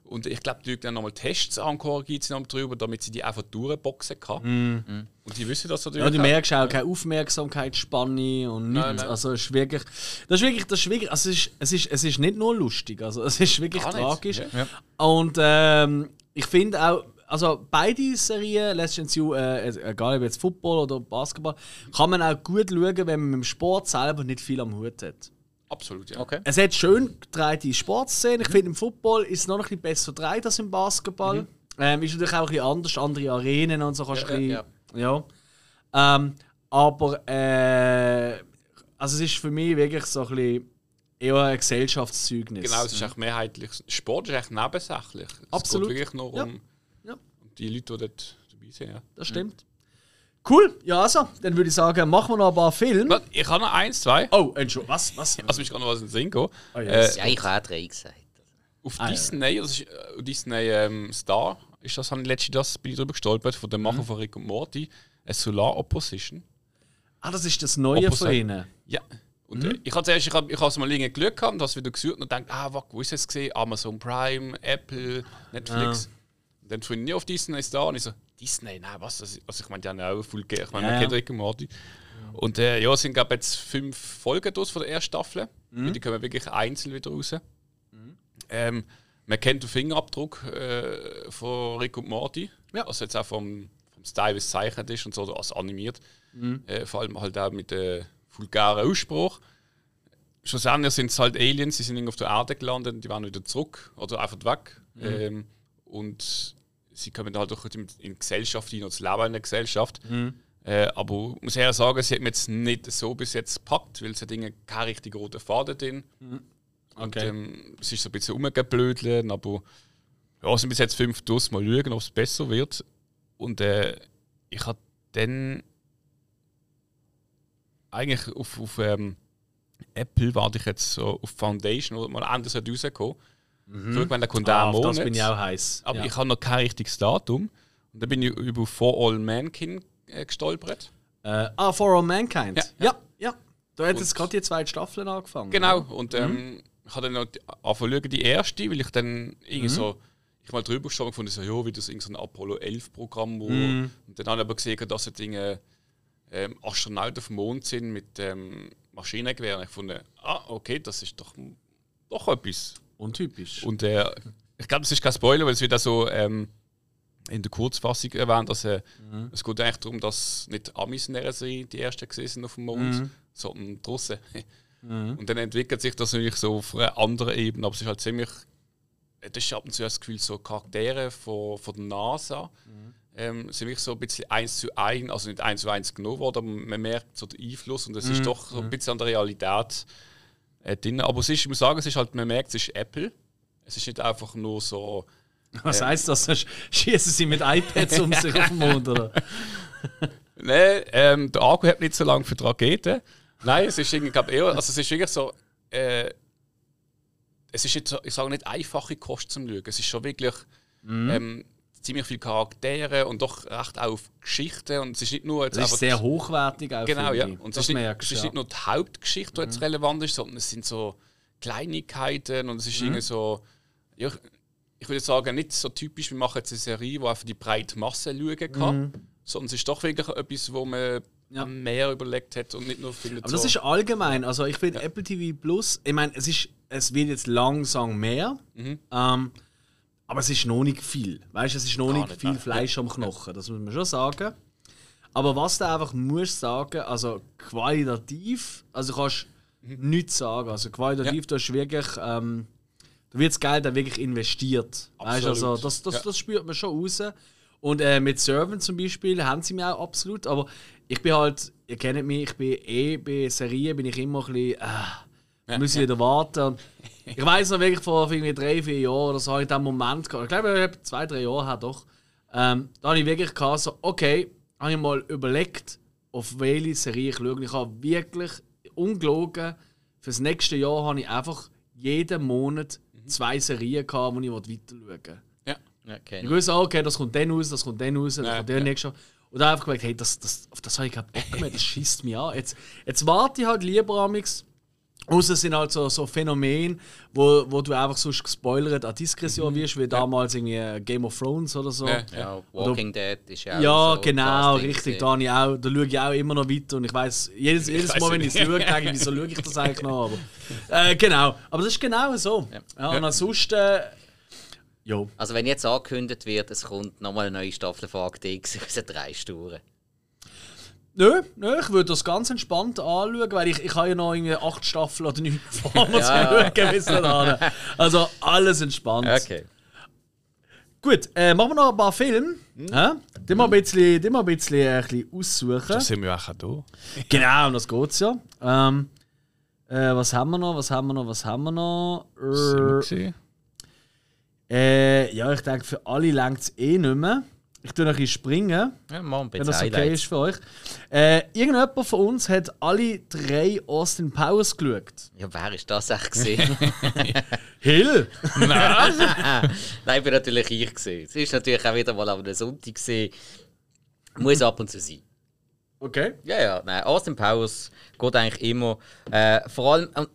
Und ich glaube, die dann nochmal Tests an, korrigiert sie nochmal drüber, damit sie die einfach durchboxen kann. Und die wissen das natürlich Ja, du auch. merkst auch keine Aufmerksamkeitsspanne und nichts. Nein, nein. Also es ist wirklich, das ist wirklich, das ist wirklich, also es ist, es ist, es ist nicht nur lustig, also es ist wirklich tragisch. ja. Und ähm, ich finde auch, also beide Serien, Legends You, äh, egal ob jetzt Football oder Basketball, kann man auch gut schauen, wenn man mit dem Sport selber nicht viel am Hut hat. Absolut, ja. Okay. Es hat schön gedrehte Sportszenen. Ich finde, im Football ist es noch ein bisschen besser gedreht als im Basketball. Ähm, ist natürlich auch ein bisschen anders, andere Arenen und so kannst du Ja, ein ja, bisschen, ja. Ähm, aber äh, also es ist für mich wirklich so ein bisschen eher ein Gesellschaftszeugnis. Genau, es ist eigentlich mehrheitlich. Sport ist eigentlich nebensächlich. Absolut. Es geht wirklich nur um, Ja. die Leute, die dort dabei sind. Ja. Das stimmt. Cool, ja also, dann würde ich sagen, machen wir noch ein paar Filme. Ich habe noch eins, zwei. Oh, Entschuldigung, was? was? Also, ich kann noch was in den Sinn gehen. Oh, yes. äh, Ja, ich habe auch drei gesagt. auf Ah, ja. Disney, das ist, äh, Disney ähm, Star, ist das, habe ich letztens das, bin ich drüber gestolpert, von dem Macher Mhm. von Rick und Morty, eine Solar Opposition. Ah, das ist das Neue Opposite. von ihnen. Ja. Und Mhm. äh, ich habe zuerst, ich habe ich habe es mal irgendwie Glück gehabt und habe es wieder gesucht und gedacht, ah, was, wo ist es gesehen? Amazon Prime, Apple, Netflix. Und dann finde ich nie auf Disney Star und ich so, Disney, nein, was? Also also ich meine, die haben ja auch voll Geld. Ich meine, Ja, man ja. kennt Rick und Morty. Und äh, ja, es sind glaube jetzt fünf Folgen draus von der ersten Staffel. Mhm. Die kommen wirklich einzeln wieder raus. Ähm, man kennt den Fingerabdruck äh, von Rick und Morty. Ja. Also jetzt auch vom, vom Style, wie es gezeichnet ist und so, oder als animiert. Mhm. Äh, vor allem halt auch mit dem vulgaren Ausspruch. Schlussendlich sind es halt Aliens, die sind irgendwie auf der Erde gelandet und die waren wieder zurück oder einfach weg. Mhm. Ähm, und sie kommen halt auch in die Gesellschaft hin und das Leben in der Gesellschaft. Mhm. Äh, aber ich muss eher sagen, sie hat mir jetzt nicht so bis jetzt gepackt, weil sie Dinge keinen richtig roten Faden drin. Und Okay. ähm, es ist so ein bisschen rumgeblödelt, aber ja, sind bis jetzt fünf durch, mal schauen, ob es besser wird. Und äh, ich habe dann eigentlich auf, auf ähm, Apple warte ich jetzt so auf Foundation oder mal anders rausgekommen. Mhm. Ich meine, der kommt Ah, auf das Monat. bin ich auch heiß. Aber ja. ich habe noch kein richtiges Datum. Und dann bin ich über For All Mankind äh, gestolpert. äh, ah, For All Mankind. Ja, Ja, ja. Da hat Und- jetzt gerade die zweite Staffel angefangen. Genau. Und ähm, ich habe dann noch die- angefangen die erste, weil ich dann irgendwie so, ich mal drüber geschaut gefunden, so, ja, wie das irgend so ein Apollo 11 Programm wo Und dann habe ich aber gesehen, dass es Dinge ähm, Astronauten auf dem Mond sind mit ähm, Maschinengewehren. Ich fand, ah, okay, das ist doch, doch etwas. Untypisch. Und äh, ich glaube, das ist kein Spoiler, weil es wird auch so ähm, in der Kurzfassung erwähnt, dass äh, es geht eigentlich darum, dass nicht Amis in der Serie die ersten gesehen sind auf dem Mond, sondern die Russen. Und dann entwickelt sich das natürlich so auf einer anderen Ebene, aber es ist halt ziemlich. äh, Das ist ab und zu das Gefühl, so Charaktere von, von der NASA ähm, sind wirklich so ein bisschen eins zu eins, also nicht eins zu eins genommen worden, aber man merkt so den Einfluss und es ist doch so ein bisschen an der Realität äh, drin. Aber es ist, ich muss sagen, es ist halt, man merkt, es ist Apple. Es ist nicht einfach nur so. Was heißt das? Schießen sie mit iPads um sich auf den Mond, oder? Nein, ähm, der Akku hat nicht so lange für die Rakete. Nein, es ist irgendwie, glaub, eher, also es ist wirklich so. Äh, es ist jetzt, so, ich sage nicht einfache Kost zum Schauen. Es ist schon wirklich ähm, ziemlich viele Charaktere und doch recht auf Geschichten. Und es ist nicht nur jetzt Das ist sehr hochwertig auch. Genau, ja. Und es ist, nicht, es ist ja. nicht nur die Hauptgeschichte, die jetzt relevant ist, sondern es sind so Kleinigkeiten und es ist irgendwie so. Ja, ich, würde sagen, nicht so typisch, wir machen jetzt eine Serie, die einfach die breite Masse schauen kann, sondern es ist doch wirklich etwas, wo man Ja. mehr überlegt hat und nicht nur findet Aber das so. ist allgemein. Also ich finde Apple TV Plus, ich meine, es ist, es wird jetzt langsam mehr, Mhm. ähm, aber es ist noch nicht viel. Weißt es ist noch nicht, nicht, viel. Fleisch am Knochen. Das muss man schon sagen. Aber was du einfach musst sagen, also qualitativ, also du kannst nichts sagen. Also qualitativ, Mhm. Ja. da ist wirklich, ähm, da wird das Geld dann wirklich investiert. Weißt also Absolut. das, das, Ja. das spürt man schon raus. Und äh, mit Servant zum Beispiel haben sie mir auch absolut. Aber ich bin halt, ihr kennt mich, ich bin eh bei Serien bin ich immer ein bisschen, äh, muss ich wieder warten. Ich weiß noch wirklich vor irgendwie drei, vier Jahren oder so, habe ich den Moment gehabt. Ich glaube, ich habe zwei, drei Jahre her doch. Ähm, da habe ich wirklich gehabt, so, okay, habe ich mal überlegt, auf welche Serie ich schaue. Ich habe wirklich ungelogen, fürs nächste Jahr habe ich einfach jeden Monat zwei Serien gehabt, die ich weiter schauen wollte. ja. Ja, Ich ich. wusste, okay, das kommt dann raus, das kommt dann raus, das Ja, kommt dann ja. nächstes Jahr. Und dann einfach gemerkt, hey, das, das, auf das habe ich keinen Bock mehr, das schießt mich an. Jetzt, jetzt warte ich halt lieber amix. Außer es sind halt so, so Phänomene, wo, wo du einfach sonst gespoilert an Diskretion wirst, wie damals irgendwie Game of Thrones oder so. Ja, Ja, Walking Dead ist ja auch Ja, so genau, richtig. Da, ich auch, da schaue ich auch immer noch weiter und ich weiß jedes, jedes weiss Mal, wenn ich es schaue, denke ich, wieso schaue ich das eigentlich noch? Aber, äh, genau, aber das ist genau so. Ja. und ansonsten, äh, jo. Also wenn jetzt angekündigt wird, es kommt nochmal eine neue Staffel von Akte X drei Sturen. Nö, nö, ich würde das ganz entspannt anschauen, weil ich, ich habe ja noch irgendwie acht Staffeln oder neun vor mir zu schauen. Also alles entspannt. Okay. Gut, äh, machen wir noch ein paar Filme. Mhm. Ja? Die mal ein bisschen, die mal ein bisschen, äh, ein bisschen aussuchen. Da sind wir auch da. Genau, und das geht's ja. Ähm, äh, was haben wir noch? Was haben wir noch? Was haben wir noch? Äh, äh, ja, ich denke, für alle längt es eh nicht mehr. Ich tue noch ein bisschen springen, Ja, mal ein wenn bisschen das okay Highlights. ist für euch. Äh, irgendjemand von uns hat alle drei Austin Powers geschaut. Ja, wer ist das echt gesehen? Hill! Nein, ich bin natürlich ich gesehen. Es ist natürlich auch wieder mal am Sonntag gesehen. Muss ab und zu sein. Okay. Ja, ja, nein, Austin Powers geht eigentlich immer. Äh, vor allem, ähm,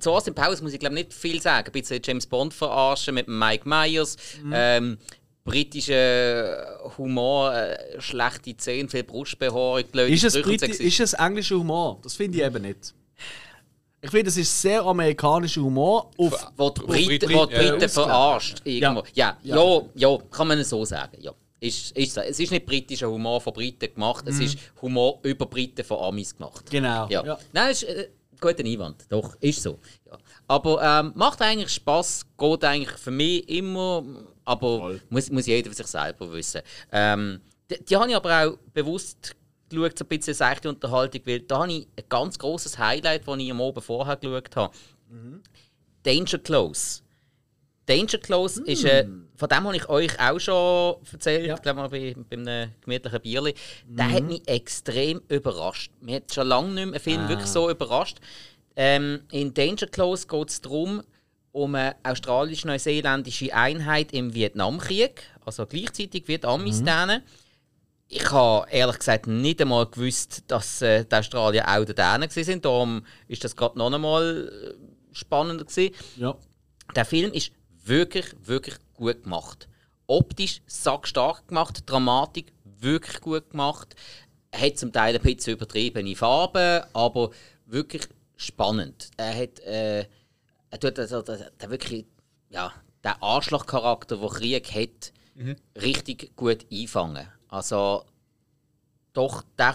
zu Austin Powers muss ich glaube nicht viel sagen. Ein bisschen James Bond verarschen mit Mike Myers. Ähm, britischer Humor, äh, schlechte Zähne, viel Brustbehaarung, blöde Ist es, Briti ist es englischer Humor? Das finde ich eben nicht. Ich finde, es ist sehr amerikanischer Humor. Auf, Wo die Briten, wo die äh, Briten ausgelegt. verarscht. Irgendwo. Ja. Ja, Ja. ja, ja, kann man so sagen. Ja. Ist, ist so. Es ist nicht britischer Humor von Briten gemacht, es ist Humor über Briten von Amis gemacht. genau. Ja. Ja. Nein, ist äh, guter Einwand. Doch, ist so. Ja. Aber ähm, macht eigentlich Spaß, geht eigentlich für mich immer, aber muss, muss jeder für sich selber wissen. Ähm, die, die habe ich aber auch bewusst geschaut, so ein bisschen seichte Unterhaltung, weil da habe ich ein ganz großes Highlight, das ich am Abend vorher geschaut habe. Danger Close. Danger Close ist, äh, von dem habe ich euch auch schon erzählt, ich glaube mal bei, bei einem gemütlichen Bierli. Der hat mich extrem überrascht. Mir hat schon lange nicht mehr ein Film wirklich so überrascht. Ähm, in Danger Close geht es darum, um eine australisch-neuseeländische Einheit im Vietnamkrieg, also gleichzeitig wie die Amis denen. Ich habe ehrlich gesagt nicht einmal gewusst, dass äh, die Australier auch dort waren. Darum ist das gerade noch einmal äh, spannender gewesen. ja. Der Film ist wirklich, wirklich gut gemacht. Optisch sackstark gemacht, Dramatik wirklich gut gemacht. Er hat zum Teil ein bisschen übertriebene Farben, aber wirklich spannend. Er hat, äh, er tut also, der, der wirklich, ja, der Arschlochcharakter, den Krieg hat, richtig gut einfangen. Also doch, der,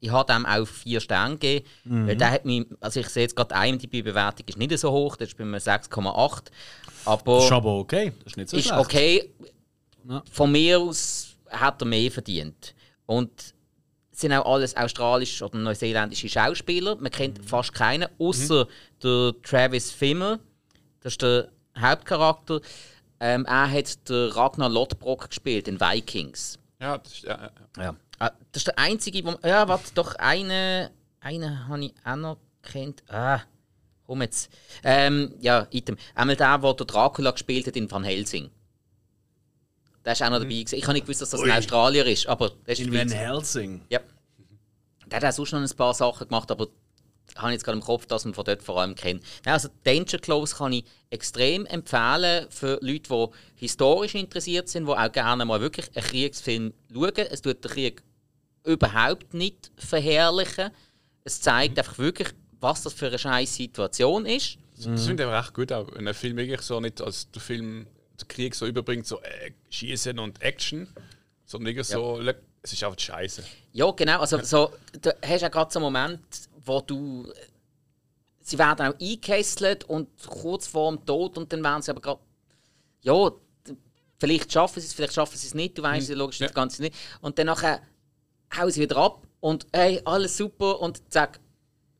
ich habe dem auch vier Sterne gegeben. Weil der hat mich, also ich sehe jetzt gerade, die bewertung ist nicht so hoch, das ist bei mir 6,8. Aber Ist aber okay. Das ist nicht so ist schlecht. okay. Ja. Von mir aus hat er mehr verdient. Und es sind auch alles australische oder neuseeländische Schauspieler. Man kennt fast keinen, außer der Travis Fimmel. Das ist der Hauptcharakter. Ähm, er hat den Ragnar Lodbrok gespielt in Vikings. Ja, das ist, ja, ja. Ja. Ah, das ist der einzige, wo. Ja, warte, doch, eine, eine habe ich auch noch kennt. Ah, komm jetzt. Ähm, ja, Item. Einmal der, der der Dracula gespielt hat in Van Helsing. Der ist auch noch dabei. gewesen. Ich habe nicht gewusst, dass das ein Australier ist, aber der ist In Van. Helsing. Ja. Der hat auch sonst noch ein paar Sachen gemacht, aber habe ich jetzt gerade im Kopf, dass man von dort vor allem kennt. Nein, also Danger Close kann ich extrem empfehlen für Leute, die historisch interessiert sind, die auch gerne mal wirklich einen Kriegsfilm schauen. Es tut den Krieg überhaupt nicht verherrlichen. Es zeigt einfach wirklich, was das für eine scheiß Situation ist. Das finde ich aber echt gut, auch wenn ein Film wirklich so nicht als der Film den Krieg so überbringt, so äh, Schießen und Action, sondern wirklich so, le- es ist einfach scheiße. Ja, genau. Also, so, du hast ja gerade so einen Moment, wo du. Sie werden auch eingekesselt und kurz vor dem Tod und dann werden sie aber gerade. Ja, vielleicht schaffen sie es, vielleicht schaffen sie es nicht, du weißt ja logisch das Ja. Ganze nicht. Und dann nachher hauen sie wieder ab und hey, alles super und zack,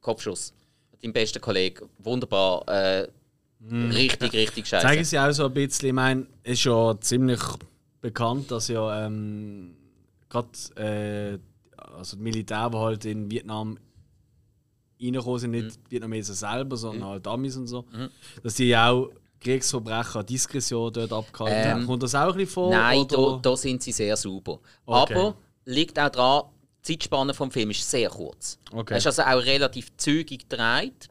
Kopfschuss. Dein bester Kollege, wunderbar. Äh, Richtig, richtig scheiße. Zeigen sie auch so ein bisschen, ich meine, es ist ja ziemlich bekannt, dass ja ähm, gerade äh, also die Militär, die halt in Vietnam reingekommen sind, nicht die Vietnamesen selber, sondern halt Amis und so, dass die auch Kriegsverbrecher, Diskretion dort abgehalten Ähm, haben. Kommt das auch ein bisschen vor? Nein, da, da sind sie sehr sauber. Okay. Aber liegt auch daran, die Zeitspanne vom Film ist sehr kurz. Okay. Es ist also auch relativ zügig gedreht.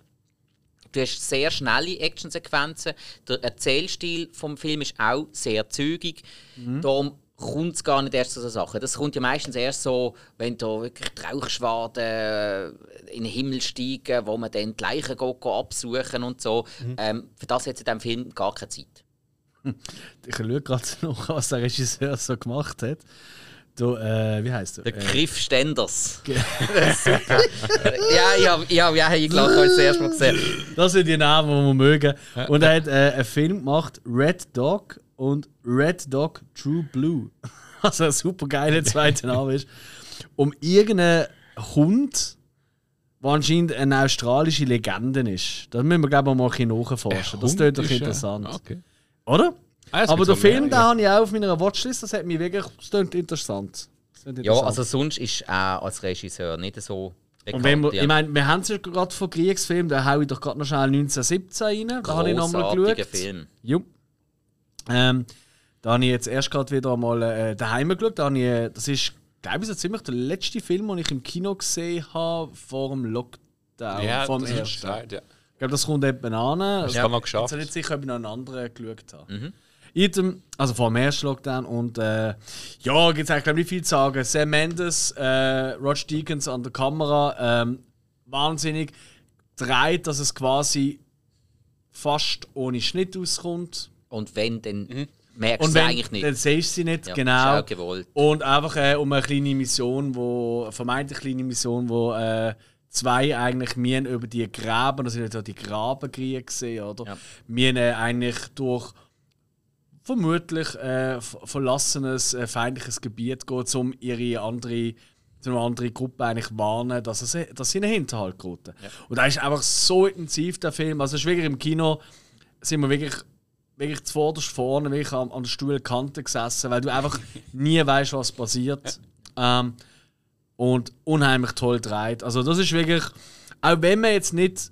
Du hast sehr schnelle Actionsequenzen. Der Erzählstil vom Film ist auch sehr zügig. Mhm. Darum kommt es gar nicht erst zu so Sachen. Das kommt ja meistens erst so, wenn da wirklich die Rauchschwaden äh, in den Himmel steigen, wo man dann die Leichen geht, absuchen und so. Mhm. Ähm, für das hat es in diesem Film gar keine Zeit. Ich schaue gerade noch, was der Regisseur so gemacht hat. Du, äh, wie heißt er? Der Äh, Griff Stenders. Ja, ich habe ich hab, ja, ich glaube, ich das erste Mal gesehen. Das sind die Namen, die wir mögen. Und er hat äh, einen Film gemacht, Red Dog, und Red Dog True Blue. Also ein super geiler zweiter Name ist. Um irgendeinen Hund, der anscheinend eine australische Legende ist. Das müssen wir, glaube ich, mal ein bisschen nachforschen. Das klingt doch interessant. Okay. Oder? Ah, Aber der so Film, mehr, den habe ich auch auf meiner Watchlist. Das hat mich wirklich. Das klingt interessant. Das klingt Ja, interessant. also sonst ist er als Regisseur nicht so bekannt. Und wenn wir, ja. ich meine, wir haben es ja gerade von Kriegsfilm, da hau ich doch gerade noch schnell 1917 rein. Da habe ich nochmal geschaut. Film. Jo. Ähm, da habe ich jetzt erst gerade wieder mal äh, daheim geschaut. Da habe ich, äh, das ist, glaube ich, so ziemlich der letzte Film, den ich im Kino gesehen habe vor dem Lockdown. Ja, vor dem ersten. gesagt, ja. Ich glaube, das kommt etwa an. Das kann noch Ich geschafft. bin nicht sicher, ob ich noch einen anderen geschaut habe. Mhm. Item, also vor dem ersten Lockdown. Und äh, ja, gibt es eigentlich ich, nicht viel zu sagen. Sam Mendes, äh, Roger Deakins an der Kamera, ähm, wahnsinnig dreht, dass es quasi fast ohne Schnitt auskommt. Und wenn, dann merkst Und du wenn, eigentlich nicht. dann siehst du sie nicht, Ja, genau. Ist auch gewollt. Und einfach äh, um eine kleine Mission, wo vermeintlich kleine Mission, wo äh, zwei eigentlich mir über die Gräben, das sind ja die Grabenkriege gesehen, oder? Ja. Wir äh, eigentlich durch vermutlich äh, ver- verlassenes äh, feindliches Gebiet geht, um ihre andere zu einer anderen Gruppe eigentlich warnen, dass, es, dass sie in den Hinterhalt geraten. Und da ist einfach so intensiv der Film. Also es ist wirklich im Kino sind wir wirklich wirklich zuvorderst vorne, wirklich an, an der Stuhlkante gesessen, weil du einfach nie weißt, was passiert. Ähm, und unheimlich toll dreht. Also das ist wirklich, auch wenn man jetzt nicht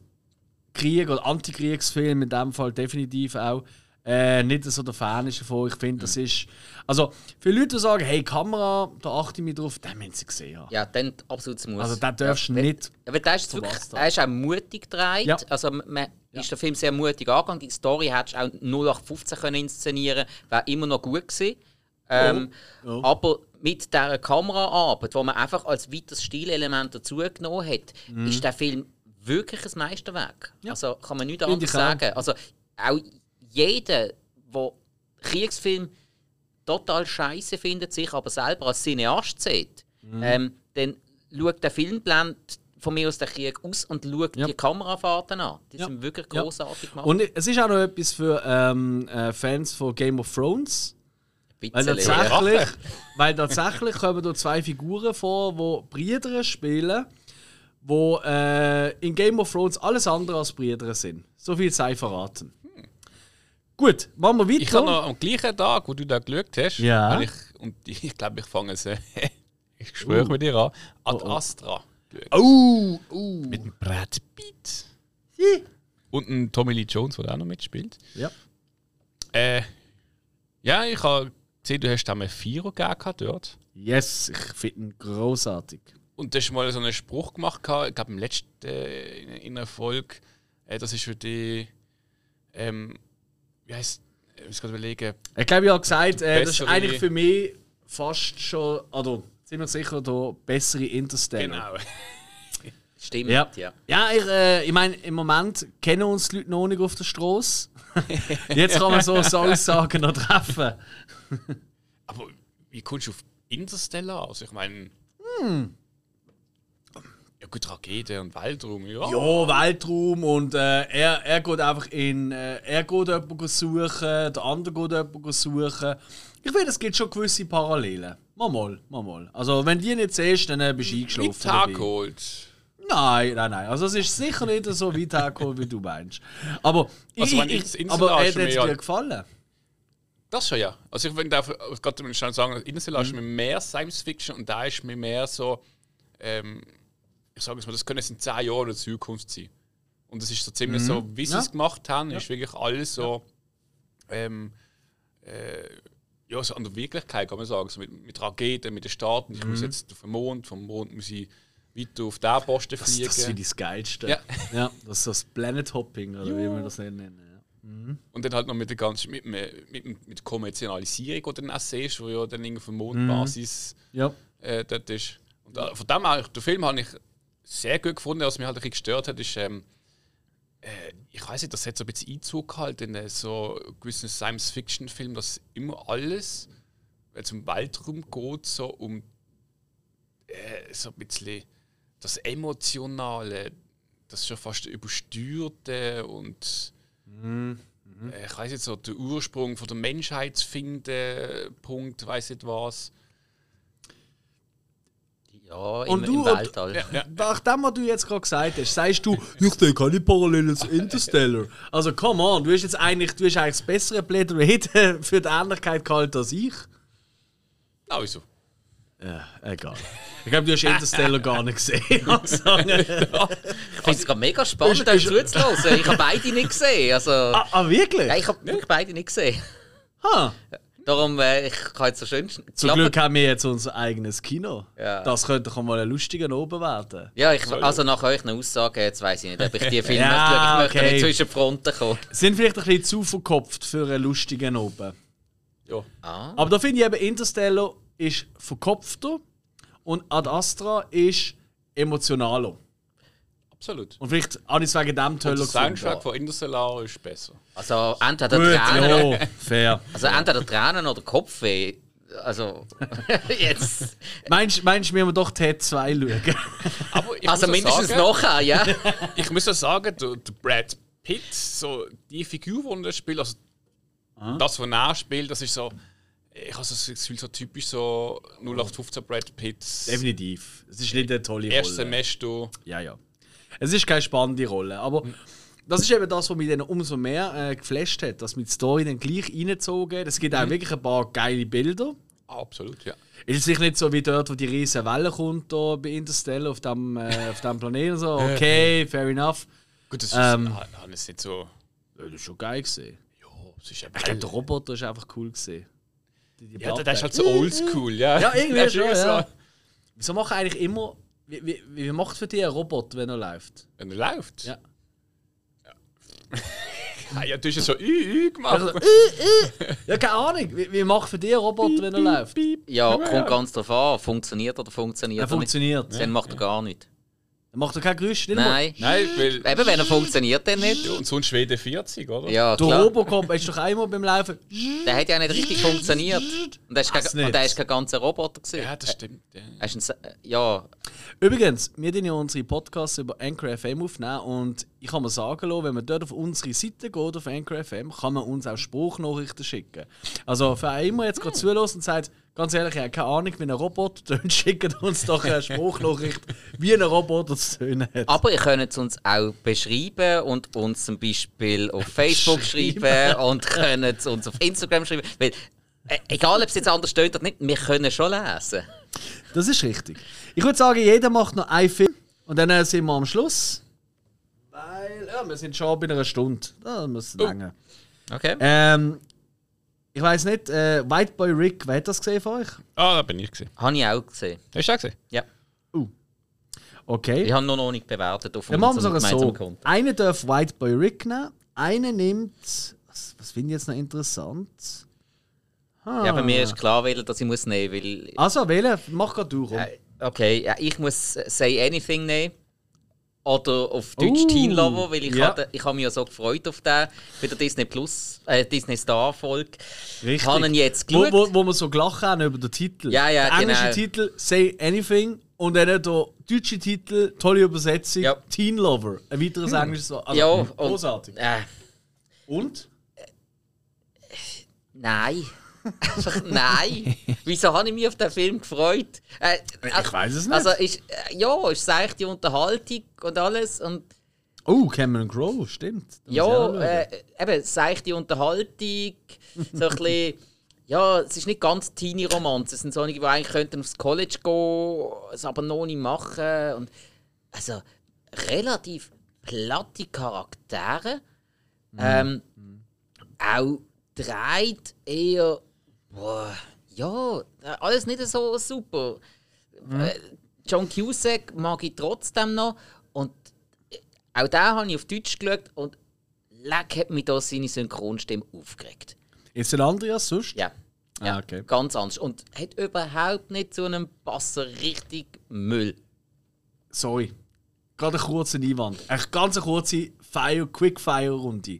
Krieg oder Antikriegsfilm in dem Fall definitiv auch äh, nicht so der Fan ist davon. Ich finde, das ist. Also, viele Leute die sagen, hey, Kamera, da achte ich mich drauf, den müssen sie gesehen haben. Ja, dann absolut muss. Also, den darfst du ja, nicht Ja, weil der ist, wirklich, verpasst haben. er ist auch mutig gedreht. Ja. Also, man ist der Film sehr mutig angegangen. Die Story hättest du auch 0815 können inszenieren wäre immer noch gut gewesen. Ähm, Ja. Aber mit dieser Kameraarbeit, die man einfach als weiteres Stilelement dazugenommen hat, Mhm. ist der Film wirklich ein Meisterwerk. Also kann man nichts anderes auch. sagen. Also auch jeder, der Kriegsfilm total scheiße findet, sich aber selber als Cineast sieht, Mhm. ähm, dann schaut der Film blendet von mir aus den Krieg aus und schaut Ja. die Kamerafahrten an. Die Ja. sind wirklich Ja. großartig gemacht. Und es ist auch noch etwas für ähm, äh, Fans von Game of Thrones. Weil ja. tatsächlich, weil tatsächlich kommen da zwei Figuren vor, die Brüder spielen, wo äh, in Game of Thrones alles andere als Brüder sind. So viel sei verraten. Gut, machen wir weiter. Ich habe noch am gleichen Tag, wo du da geschaut hast, Ja. ich, und ich glaube, ich fange es, ich schwöre mit dir an, Ad Oh, oh. Astra geschaut. Oh, oh. Mit dem Brad Pitt. Hi. Und ein Tommy Lee Jones, der auch noch mitspielt. Ja. Äh, ja, ich habe gesehen, du hast da einen Vierer gegeben dort. Yes, ich finde ihn großartig. Und du hast mal so einen Spruch gemacht, gehabt, ich glaube im letzten äh, in, in einer Folge. Äh, das ist für die. Ähm, wie heißt. Ich muss gerade überlegen. Ich glaube, ich habe gesagt, äh, das ist eigentlich für mich fast schon, oder ziemlich sicher der bessere Interstellar. Genau. Stimmt, Ja. ja. Ja, ich, äh, ich meine, im Moment kennen uns die Leute noch nicht auf der Straße. Jetzt kann man so so Aussagen noch treffen. Aber wie kommst du auf Interstellar? Also ich meine. Hm. Gut, Rakete und Weltraum, ja. Ja, Weltraum und äh, er, er geht einfach in. Äh, er geht jemanden suchen, der andere geht jemanden suchen. Ich finde, es gibt schon gewisse Parallelen. Mal mal, mal mal. Also, wenn die nicht siehst, dann äh, bist du eingeschlafen. Mit Tag geholt. Nein, nein, nein. Also, es ist sicher nicht so weit hergekommen, wie du meinst. Aber, Also, ich, ich, ich- aber hat es dir gefallen? Das schon, ja. Also ich würde gerade schnell sagen, Mhm. ist mir mehr Science Fiction und da ist mir mehr so, ähm, ich sage es mal, das können es in 10 Jahren in der Zukunft sein. Und das ist so ziemlich so, wie sie Mhm. Ja. es gemacht haben, ist wirklich alles so, ähm, äh, ja, so an der Wirklichkeit kann man sagen, so mit, mit Raketen, mit den Staaten, ich Mhm. muss jetzt auf den Mond, vom Mond muss ich weiter auf den Posten Das, fliegen. das finde ich das Geilste. Ja. ja, das ist das Planet Hopping, oder wie man das nennen. Ja. Und dann halt noch mit der ganzen, mit, mit, mit, Kommerzialisierung, die du dann auch siehst, wo ja dann irgendwie auf Mhm. Mondbasis ja. äh, dort ist. Und äh, von dem her, den Film habe ich sehr gut gefunden. Was mich halt ein bisschen gestört hat, ist, ähm, äh, ich weiß nicht, das hat so ein bisschen Einzug gehalten in äh, so gewissen Science-Fiction-Filmen, dass immer alles, wenn es um Weltraum geht, so um äh, so ein bisschen das Emotionale, das schon fast übersteuerte und äh, ich weiß nicht so, der Ursprung von der Menschheit zu finden, Punkt, weiß nicht was. Ja, im, Und im du- Weltall. Nach dem, was du jetzt gerade gesagt hast, sagst du, ich sehe keine Parallelen zu Interstellar. Also, come on, du hast jetzt eigentlich, du hast eigentlich das bessere Plädoyer für die Ähnlichkeit gehalten als ich. Ah, wieso? Ja, egal. Ich glaube, du hast Interstellar gar nicht gesehen. Also, Ich finde es gerade mega spannend, euch zuzuhören. Ich habe beide nicht gesehen. Also, ah, ah, wirklich? ja, ich habe wirklich beide nicht gesehen. Ha. Darum, äh, ich kann jetzt so schön Zum Glück haben wir jetzt unser eigenes Kino. Ja. Das könnte doch mal ein lustiger oben werden. Ja, ich, also nach euch eine Aussage, jetzt weiß ich nicht, ob ich die Filme Ja, möchte. Ich möchte okay. nicht zwischen die Fronten kommen. Sind vielleicht ein bisschen zu verkopft für einen lustigen oben. Ja. Ah. Aber da finde ich eben, Interstellar ist verkopfter und Ad Astra ist emotionaler. Absolut. Und vielleicht ich es wegen dem Und toller der. Soundtrack von Interstellar ist besser. Also entweder Gut, Tränen, ja, fair. also entweder Tränen oder Kopfweh. Also, jetzt. Meinst meinst du, wir doch Ted 2 schauen? Aber ich Also mindestens sagen, nachher, ja. Ich muss ja sagen, der, der Brad Pitt, so die Figur, die er spielt, also das, was er spielt, das ist so. Ich habe das Gefühl, so typisch so 0815 Brad Pitt. Definitiv. Es ist nicht eine tolle Erstes Rolle. Semester. Ja, ja. Es ist keine spannende Rolle, aber das ist eben das, was mich dann umso mehr äh, geflasht hat, dass mit Story dann gleich reingezogen Es gibt auch wirklich ein paar geile Bilder. Absolut, ja. Ist es sicher nicht so wie dort, wo die riesen Welle kommt da bei Interstellar auf dem, äh, auf dem Planeten. So, okay, fair enough. Gut, das ist Ähm. ah, ah, ist nicht so. Das ist schon geil gesehen. Ja, es ist ja Ich glaube, der Roboter ist einfach cool gesehen. Die, die Ja, der, der ist halt so oldschool, ja. Ja, irgendwie schon, ja. Wieso machen eigentlich immer. Wie, wie, wie macht für dich ein Roboter, wenn er läuft? Wenn er läuft. Ja. Ah, ja, du hast ja so Ü, Ü gemacht. Also, äh, äh. Ja, keine Ahnung. Wie, wie macht für dich ein Roboter, wenn er läuft? Ja, kommt ganz drauf an. Funktioniert oder funktioniert Er er nicht. funktioniert. Dann macht er gar nichts. Er macht doch kein Geräusch. Nicht einmal- Nein. Nein, weil. Eben, wenn er funktioniert, dann nicht. Ja, und sonst Schwede 40, oder? Ja, Der klar. Robocop ist doch einmal beim Laufen. Der hat ja nicht richtig funktioniert. Und der ist kein, nicht? und der ist kein ganzer Roboter. Gewesen. Ja, das stimmt. Ja. Er ist ein, Sa- ja, Übrigens, wir tun ja unsere Podcasts über Anchor FM aufnehmen und ich kann mir sagen lassen, wenn man dort auf unsere Seite geht, auf Anchor FM, kann man uns auch Spruchnachrichten schicken. Also für einen immer jetzt gerade zulässt und sagt, ganz ehrlich, ich habe keine Ahnung, wie ein Roboter tönt, schickt uns doch eine Spruchnachricht, wie ein Roboter zu tönen hat. aber ihr könnt es uns auch beschreiben und uns zum Beispiel auf Facebook schreiben und könnt es uns auf Instagram schreiben. Weil, äh, egal ob es jetzt anders steht oder nicht, wir können schon lesen. Das ist richtig. Ich würde sagen, jeder macht noch einen Film und dann äh, sind wir am Schluss. Weil, ja, wir sind schon bei einer Stunde. Da muss Oh. länger. Okay? Ähm, ich weiß nicht, äh, White Boy Rick, wer hat das gesehen von euch? Ah, da bin ich gesehen. Habe ich auch gesehen. Hast du auch gesehen? Ja. Okay. Ich habe noch nicht bewertet auf Dann machen wir unserem es so. Einer darf White Boy Rick nehmen, einer nimmt. Was, was finde ich jetzt noch interessant? Ja, bei mir ist klar, welcher dass ich muss nehmen weil Also, wählen, mach gerade du. Komm. Äh, Okay, ja, ich muss äh, Say Anything nehmen. Oder auf Deutsch Uh, Teen Lover, weil ich, ja. hatte, ich habe mich ja so gefreut auf den, bei der Disney Plus, äh, Disney Star Folge. Richtig. Ich habe ihn jetzt wo, geschaut. wo, wo wir so gelacht haben über den Titel. Ja, ja, der englische genau. Titel Say Anything und dann der deutsche Titel, tolle Übersetzung, Ja. Teen Lover. Ein weiteres englisches Wort. Also, ja, und, großartig. Äh, Und? nein. Nein. Wieso habe ich mich auf den Film gefreut? Äh, Ich weiß es nicht. Also, ist, äh, ja, ist seichte Unterhaltung und alles. Und oh, Cameron Crowe, stimmt. Da Ja, äh, eben, seichte Unterhaltung, so ein bisschen, ja, es ist nicht ganz Teenie-Romanze, es sind solche, die eigentlich könnten aufs College gehen, es aber noch nicht machen und also relativ platte Charaktere, ähm, auch dreht eher, boah, ja, alles nicht so super. Äh, John Cusack mag ich trotzdem noch und auch da habe ich auf Deutsch geschaut und leck hat mich da seine Synchronstimme aufgeregt. Ist ein Andreas sonst? Ja. ja Ah, okay. Ganz anders. Und hat überhaupt nicht zu einem Passer richtig Müll. Sorry. Gerade einen kurzen Einwand. Eine ganz kurze Fire, Quick-Fire-Runde.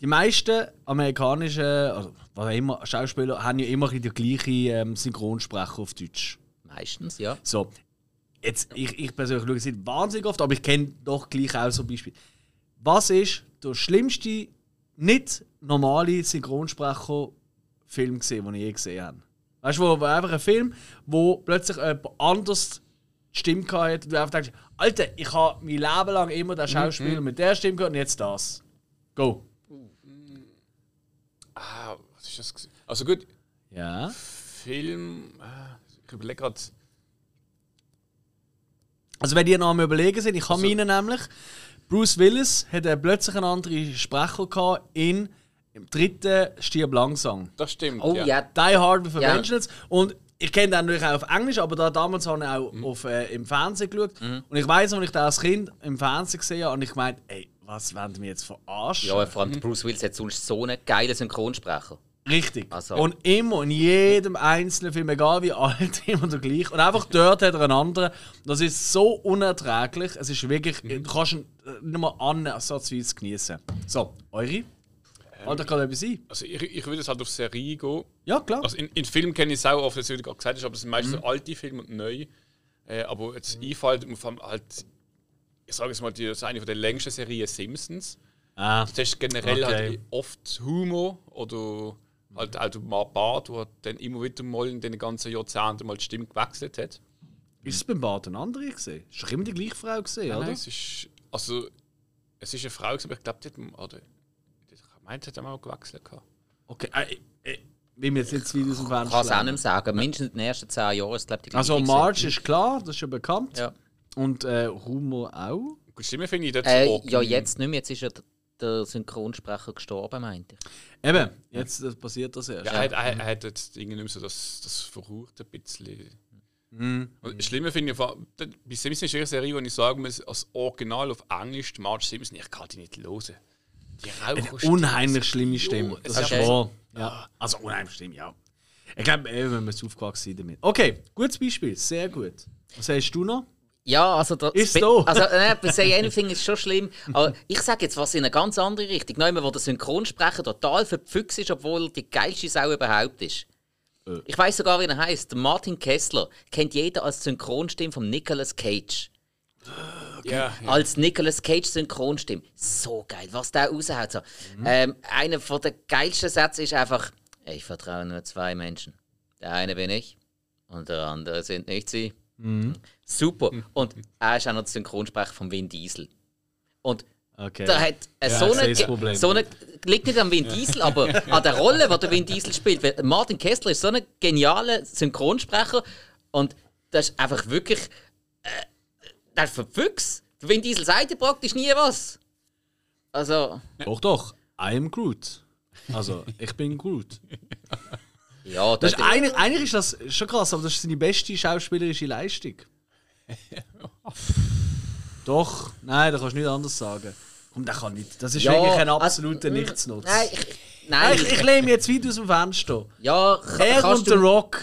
Die meisten amerikanischen oder was auch immer, Schauspieler haben ja immer die gleiche ähm, Synchronsprecher auf Deutsch. Meistens, ja. So, jetzt, ich, ich persönlich schaue es nicht wahnsinnig oft, aber ich kenne doch gleich auch so Beispiele. Was ist der schlimmste nicht normale Synchronsprecher-Film gesehen, den ich je gesehen habe. Weißt du, wo, wo einfach ein Film, wo plötzlich jemand anders die Stimme hatte und du einfach denkst, Alter, ich habe mein Leben lang immer den Schauspieler mit der Stimme gehört und jetzt das. Go. Ah, was ist das? Also gut, Ja. Film. ah, Ich überlege gerade. Also wenn ihr noch am überlegen sind, ich habe meine nämlich. Bruce Willis hat äh, plötzlich einen anderen Sprecher gehabt in im dritten Stirb langsam. Das stimmt. Oh ja. ja, Die Hard with a Ja. Vengeance. Und ich kenne den natürlich auch auf Englisch, aber da damals habe ich auch auf, äh, im Fernsehen geschaut. Und ich weiß, als ich den als Kind im Fernsehen gesehen habe, und ich meinte, ey, was wollen die mir jetzt verarschen? Ja, vor allem Bruce Willis hat sonst so einen geilen Synchronsprecher. Richtig. Also- Und immer, in jedem einzelnen Film, egal wie alt, immer der gleiche. Und einfach dort hat er einen anderen. Das ist so unerträglich. Es ist wirklich, du kannst ihn äh, nicht mal ansatzweise genießen. So, eure? Euch gerade etwas ein? Also ich, ich würde es halt auf Serie gehen. Ja, klar. Also in, in Filmen kenne ich es auch oft, wie du gerade gesagt hast, aber es sind meistens Mhm. alte Filme und neue. Äh, aber jetzt einfällt mir vor allem halt, ich sage jetzt mal, die, das ist eine von der längsten Serien Simpsons. Ah, Das ist generell Okay. halt oft Humor oder halt auch der Mark Bart, der dann immer wieder mal in den ganzen Jahrzehnten mal die Stimme gewechselt hat. ist es beim Bart eine andere gesehen? Ist doch immer die gleiche Frau gesehen, oder? Nein, es ist, also, es ist eine Frau, gewesen, aber ich glaube, die hat, oder, ich meinte, hat er mal gewechselt. gehabt. Okay, äh, äh, will mir jetzt nicht weit aus dem Ich kann es auch nicht sagen. Mindestens in den ersten zehn Jahren ist glaube ich die Also gleiche Marge ist klar, das ist schon bekannt. Ja. Und äh, Humor auch. Gut, Stimme finde ich dort Äh, ja, jetzt nicht mehr. Jetzt ist ja der, Synchronsprecher gestorben, meinte ich. Eben, jetzt äh, passiert das erst. Ja, er, hat- er, er hat jetzt irgendwie nicht mehr so das, das verrucht ein bisschen. Und das Schlimme finde ich, bei Simpsons ist eine Serie, wo ich sagen muss, als Original auf Englisch, die Marge Simpson, ich kann die nicht hören. Die Raucherstimme. Unheimlich schlimme Stimme. es Das ist wahr. Ja. Also unheimlich schlimm, ja. Ich glaube, äh, wenn wir es aufgewachsen sind damit. Okay, gutes Beispiel, sehr gut. Was sagst du noch? Ja, also der Ist so. Also äh, bei Say Anything ist schon schlimm. Aber ich sage jetzt was in eine ganz andere Richtung. Neumann, wo der Synchronsprecher total verpfüchst ist, obwohl er die geilste Sau überhaupt ist. Äh. Ich weiß sogar, wie er heißt. Martin Kessler kennt jeder als Synchronstimme von Nicolas Cage. Ja, ja. Als Nicolas Cage Synchronstimme. So geil, was der raushaut. So. Mhm. Ähm, einer der geilsten Sätze ist einfach: Ich vertraue nur zwei Menschen. Der eine bin ich und der andere sind nicht sie. Mhm. Super. Und er ist auch noch der Synchronsprecher von Vin Diesel. Und Okay. da hat äh, Ja, so, eine, so eine. Liegt nicht am Vin Diesel, aber an der Rolle, die der Vin Diesel spielt. Weil Martin Kessler ist so ein genialer Synchronsprecher und das ist einfach wirklich. Äh, der ist verfüchs. Der Vin Diesel sagt ja praktisch nie was. Also. Doch, doch. I am Groot. Also, ich bin Groot. Ja, Das das ist, eigentlich, eigentlich ist das schon krass, aber das ist seine beste schauspielerische Leistung. Doch, nein, da kannst du nicht anders sagen. Komm, der kann nicht. Das ist Ja, wirklich ein also- absoluter Nichtsnutz. Nein, ich, Nein, ich, ich lehne mich jetzt weit aus dem Fenster. ja, kann, Er und The du, Rock.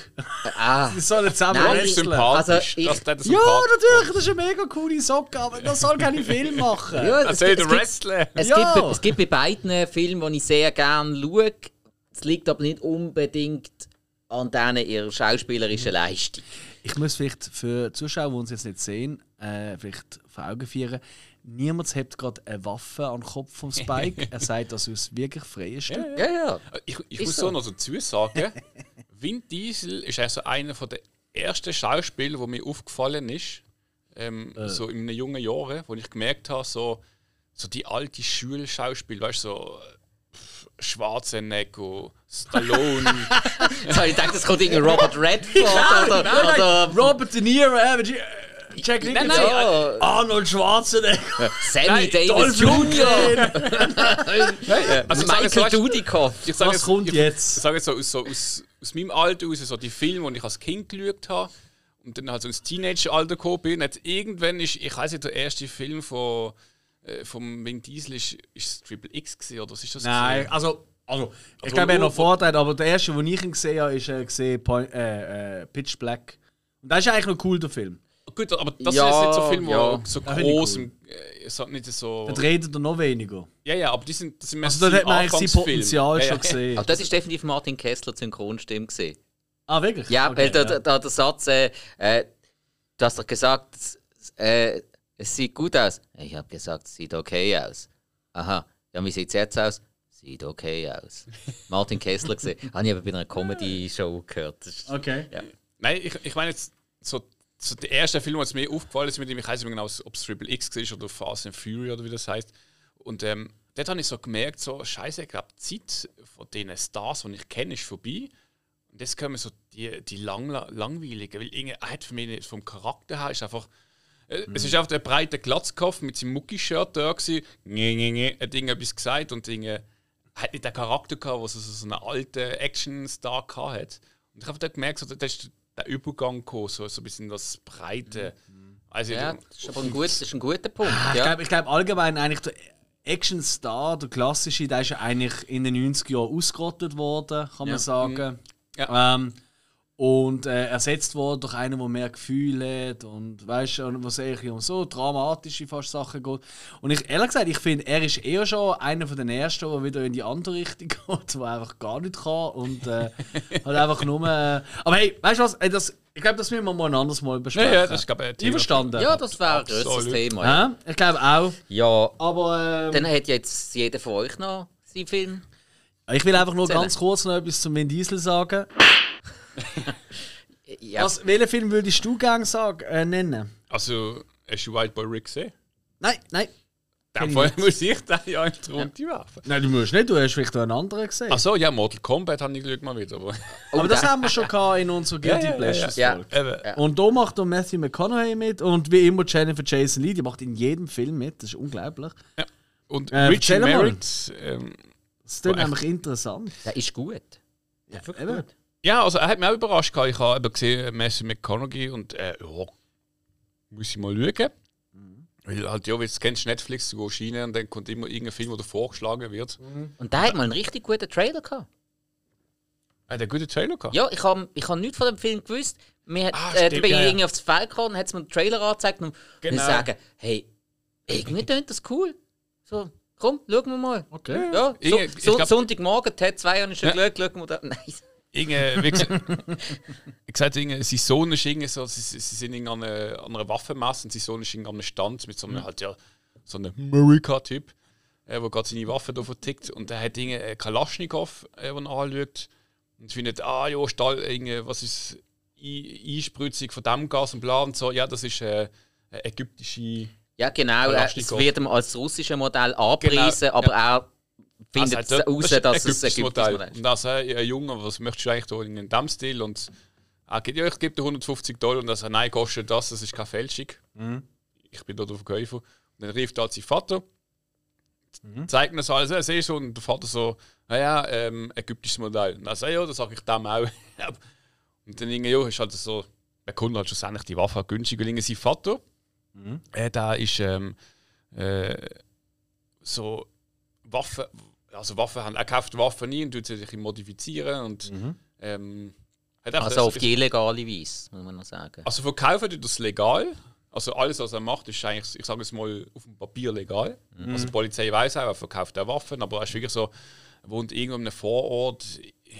ah, Die sollen zusammen Nein, Das ist wresteln. sympathisch. Also, ich- das, das ist Ja, natürlich, das ist eine mega coole Socke, aber das soll keine Film machen. ja, Das es, soll gibt- der es, gibt, Wrestler. es, Ja. gibt, es gibt bei beiden Filmen, die ich sehr gerne schaue. Es liegt aber nicht unbedingt an denen ihrer schauspielerischen Leistung. Ich muss vielleicht für Zuschauer, die uns jetzt nicht sehen, äh, vielleicht vor Augen führen. Niemand hat gerade eine Waffe an den Kopf vom Spike. er sagt das aus wirklich freien Stück. Ja, ja. Ich, ich Ist muss so. so noch dazu sagen, Vin Diesel ist also einer von der ersten Schauspieler, wo mir aufgefallen ist, ähm, so in den jungen Jahren, wo ich gemerkt habe, so, so die alte Schulschauspiel, weißt du, so Schwarzenegger, Stallone. Jetzt habe ich gedacht, es kommt irgendein Robert Redford oder, oder Robert De Niro, äh, Jack Nicholson, nein, ja, Arnold Schwarzenegger, Sammy Davis Dolph Jr., also Michael du, Dudikoff. ich sage Was jetzt, kommt ich, jetzt? Ich sage jetzt so, aus, so aus, aus meinem Alter aus, so die Filme, die ich als Kind geschaut habe und dann halt so ins Teenager-Alter gekommen bin. Jetzt irgendwann ist, ich weiß nicht, der erste Film von äh, vom Vin Diesel ist, ist es Triple X gewesen, oder was ist das? Nein, gewesen? also, also ich Also, glaube, er hat noch Vorteil, aber der erste, den ich ihn gesehen habe, ist äh, gesehen, Point, äh, äh, Pitch Black. Und das ist eigentlich noch cool, der Film. Gut, aber das Ja, ist jetzt nicht so ein Film, wo ja. so ich groß cool. und äh, so, nicht so. Da redet er noch weniger. Ja, ja, aber die sind, das sind mehr Also so da hat man eigentlich sein. Potenzial ja, schon ja. gesehen. Aber das ist definitiv Martin Kessler Synchronstimme gesehen. Ah, wirklich? Ja, Okay, weil der, ja. der, der, der Satz, äh, äh, du hast doch gesagt, äh, es sieht gut aus. Ich habe gesagt, es sieht okay aus. Aha, ja, wie sieht es jetzt aus? Sieht okay aus. Martin Kessler gesehen. Habe ich aber bei einer Comedy-Show gehört. Ist- Okay. Ja. Nein, ich, ich meine jetzt, so, so der erste Film, was mir aufgefallen ist mit ihm, ich weiß nicht mehr genau, ob es Triple X war oder Fast and Fury oder wie das heißt. Und ähm, dort habe ich so gemerkt, so, scheiße, ich glaube, die Zeit von den Stars, die ich kenne, ist vorbei. Und jetzt kommen so die, die lang, langweiligen, weil irgendwie, er hat für mich nicht- vom Charakter her ist einfach. Äh, Es ist einfach der breite Glatzkopf mit seinem Mucki-Shirt da gewesen. Nee, nee, nee, hat irgendetwas gesagt und Dinge hat nicht den Charakter gehabt, was so so einen alten Action-Star gehabt hat. Und ich habe dann gemerkt, so, da ist der Übergang gekommen, so, so ein bisschen das Breite. Also, Ja, das ist aber ein, gut, das ist ein guter Punkt. Ah, Ich Ja. glaube glaub allgemein eigentlich der Action-Star, der klassische, der ist ja eigentlich in den 90er Jahren ausgerottet worden, kann man sagen. Ja. Ähm, und äh, ersetzt worden durch einen, der mehr Gefühle hat und weißt du, was eigentlich um so dramatische fast Sachen geht. Und ich ehrlich gesagt, ich finde, er ist eher schon einer von den ersten, der wieder in die andere Richtung geht, der einfach gar nicht kann und äh, halt einfach nur. Äh, aber hey, weißt du was? Ey, das, ich glaube, das müssen wir mal ein anderes Mal ja, besprechen. ja, das ist, glaube ich. Einverstanden? ja, das wäre ein größeres. Thema. Ja. Ja, ich glaube auch. ja, Aber ähm, dann hat jetzt jeder von euch noch seinen Film. ich will einfach nur ganz kurz noch etwas zum Vin Diesel sagen. Ja, Was, welchen Film würdest du gerne sagen, äh, nennen? Also, hast du White Boy Rick gesehen? Nein, nein. Dann Fall muss ich den ja in die Runde werfen. Nein, du musst nicht, du hast vielleicht auch einen anderen gesehen. Ach so, ja, Mortal Kombat habe ich geschaut mal wieder. Aber aber das da- haben wir schon gehabt in unserer Guilty Ja, ja, ja, Pleasures ja. Ja. Und da macht auch Matthew McConaughey mit und wie immer Jennifer Jason Lee, die macht in jedem Film mit, das ist unglaublich. Und Äh, Richie. Merritt, ähm, Das ist dann Oh, nämlich interessant. Der ist gut. Ja, wirklich gut. Ja, also er hat mich auch überrascht. gehabt. Ich habe eben gesehen, Matthew McConaughey und äh, ja, muss ich mal schauen. Weil halt, ja, wie du kennst Netflix, du gehst rein und dann kommt immer irgendein Film, der vorgeschlagen wird. Und der hat mal einen richtig guten Trailer gehabt. Er hat einen guten Trailer gehabt. Ja, ich habe ich hab nichts von dem Film gewusst. Mir hat, Ah, äh, da stimmt, bin ich ja, ja. irgendwie aufs Feld gekommen und hat mir den Trailer angezeigt und Genau. sagen, hey, irgendwie tönt das cool. So, komm, schauen wir mal. Okay. Ja, so, Irgendwie- ich so, glaub- Sonntagmorgen, Ted 2 habe ich schon Ja. geschaut, schauen wir da. Nein. Irgendwie, wie gesagt, ich gesagt, irgendwie, sein Sohn ist irgendwie so, sie, sie sind an einer, an einer Waffenmesse und sein Sohn ist an einem Stand mit so einem, halt ja, so einem America-Typ, äh, der gerade seine Waffe da vertickt. Und der hat irgendwie einen Kalaschnikow, äh, den er anschaut und findet, ah ja, Stall, irgendwie, was ist I- Einspritzung von dem Gas und bla und so, ja, das ist äh, eine ägyptische... Ja, genau. Äh, es Kalaschnikow. wird ihm als russische Modell angepriesen, aber er findet Also, raus, das ist dass es ein Modell. Modell ist. Und dann sagt er, Junge, was möchtest du eigentlich da in dem Stil? Und er gibt, ja, ich gebe dir 150 Dollar. Und er sagt, nein, kostet das, das ist keine Fälschung. Ich bin dort der Verkäufer. Und dann rief er halt seinen Vater, zeigt mir das alles, er sieht so, und der Vater so, naja, ähm, ägyptisches Modell. Und er sagt, ja, das sage ich dem auch. und dann irgendwie, ja, ist halt so, der Kunde hat schlussendlich die Waffe günstig, weil irgendwie sein Vater, äh, der ist ähm, äh, so Waffen, also Waffen haben, er kauft Waffen nie und tut sie sich modifizieren und ähm, hat einfach Also auf die illegale Weise, muss man noch sagen. also verkaufen tut das legal. Also alles, was er macht, ist eigentlich, ich sage es mal, auf dem Papier legal. Also die Polizei weiß auch, er verkauft auch Waffen, aber er ist wirklich so, er wohnt irgendwo in einem Vorort,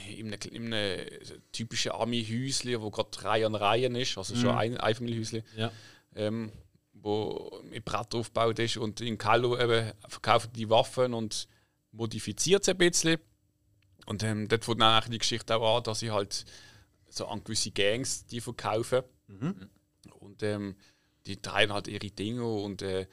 in einem, in einem typischen Ami-Häuschen, wo gerade Reihe an Reihen ist, also schon ein Einfamilienhäuschen, Ja. ähm, wo mit Brett aufgebaut ist und in Kalo eben verkauft die Waffen und modifiziert sie ein bisschen. Und ähm, dort wird dann eigentlich die Geschichte auch an, dass sie halt so an gewisse Gangs die verkaufen. Und ähm, die treiben halt ihre Dinge und äh,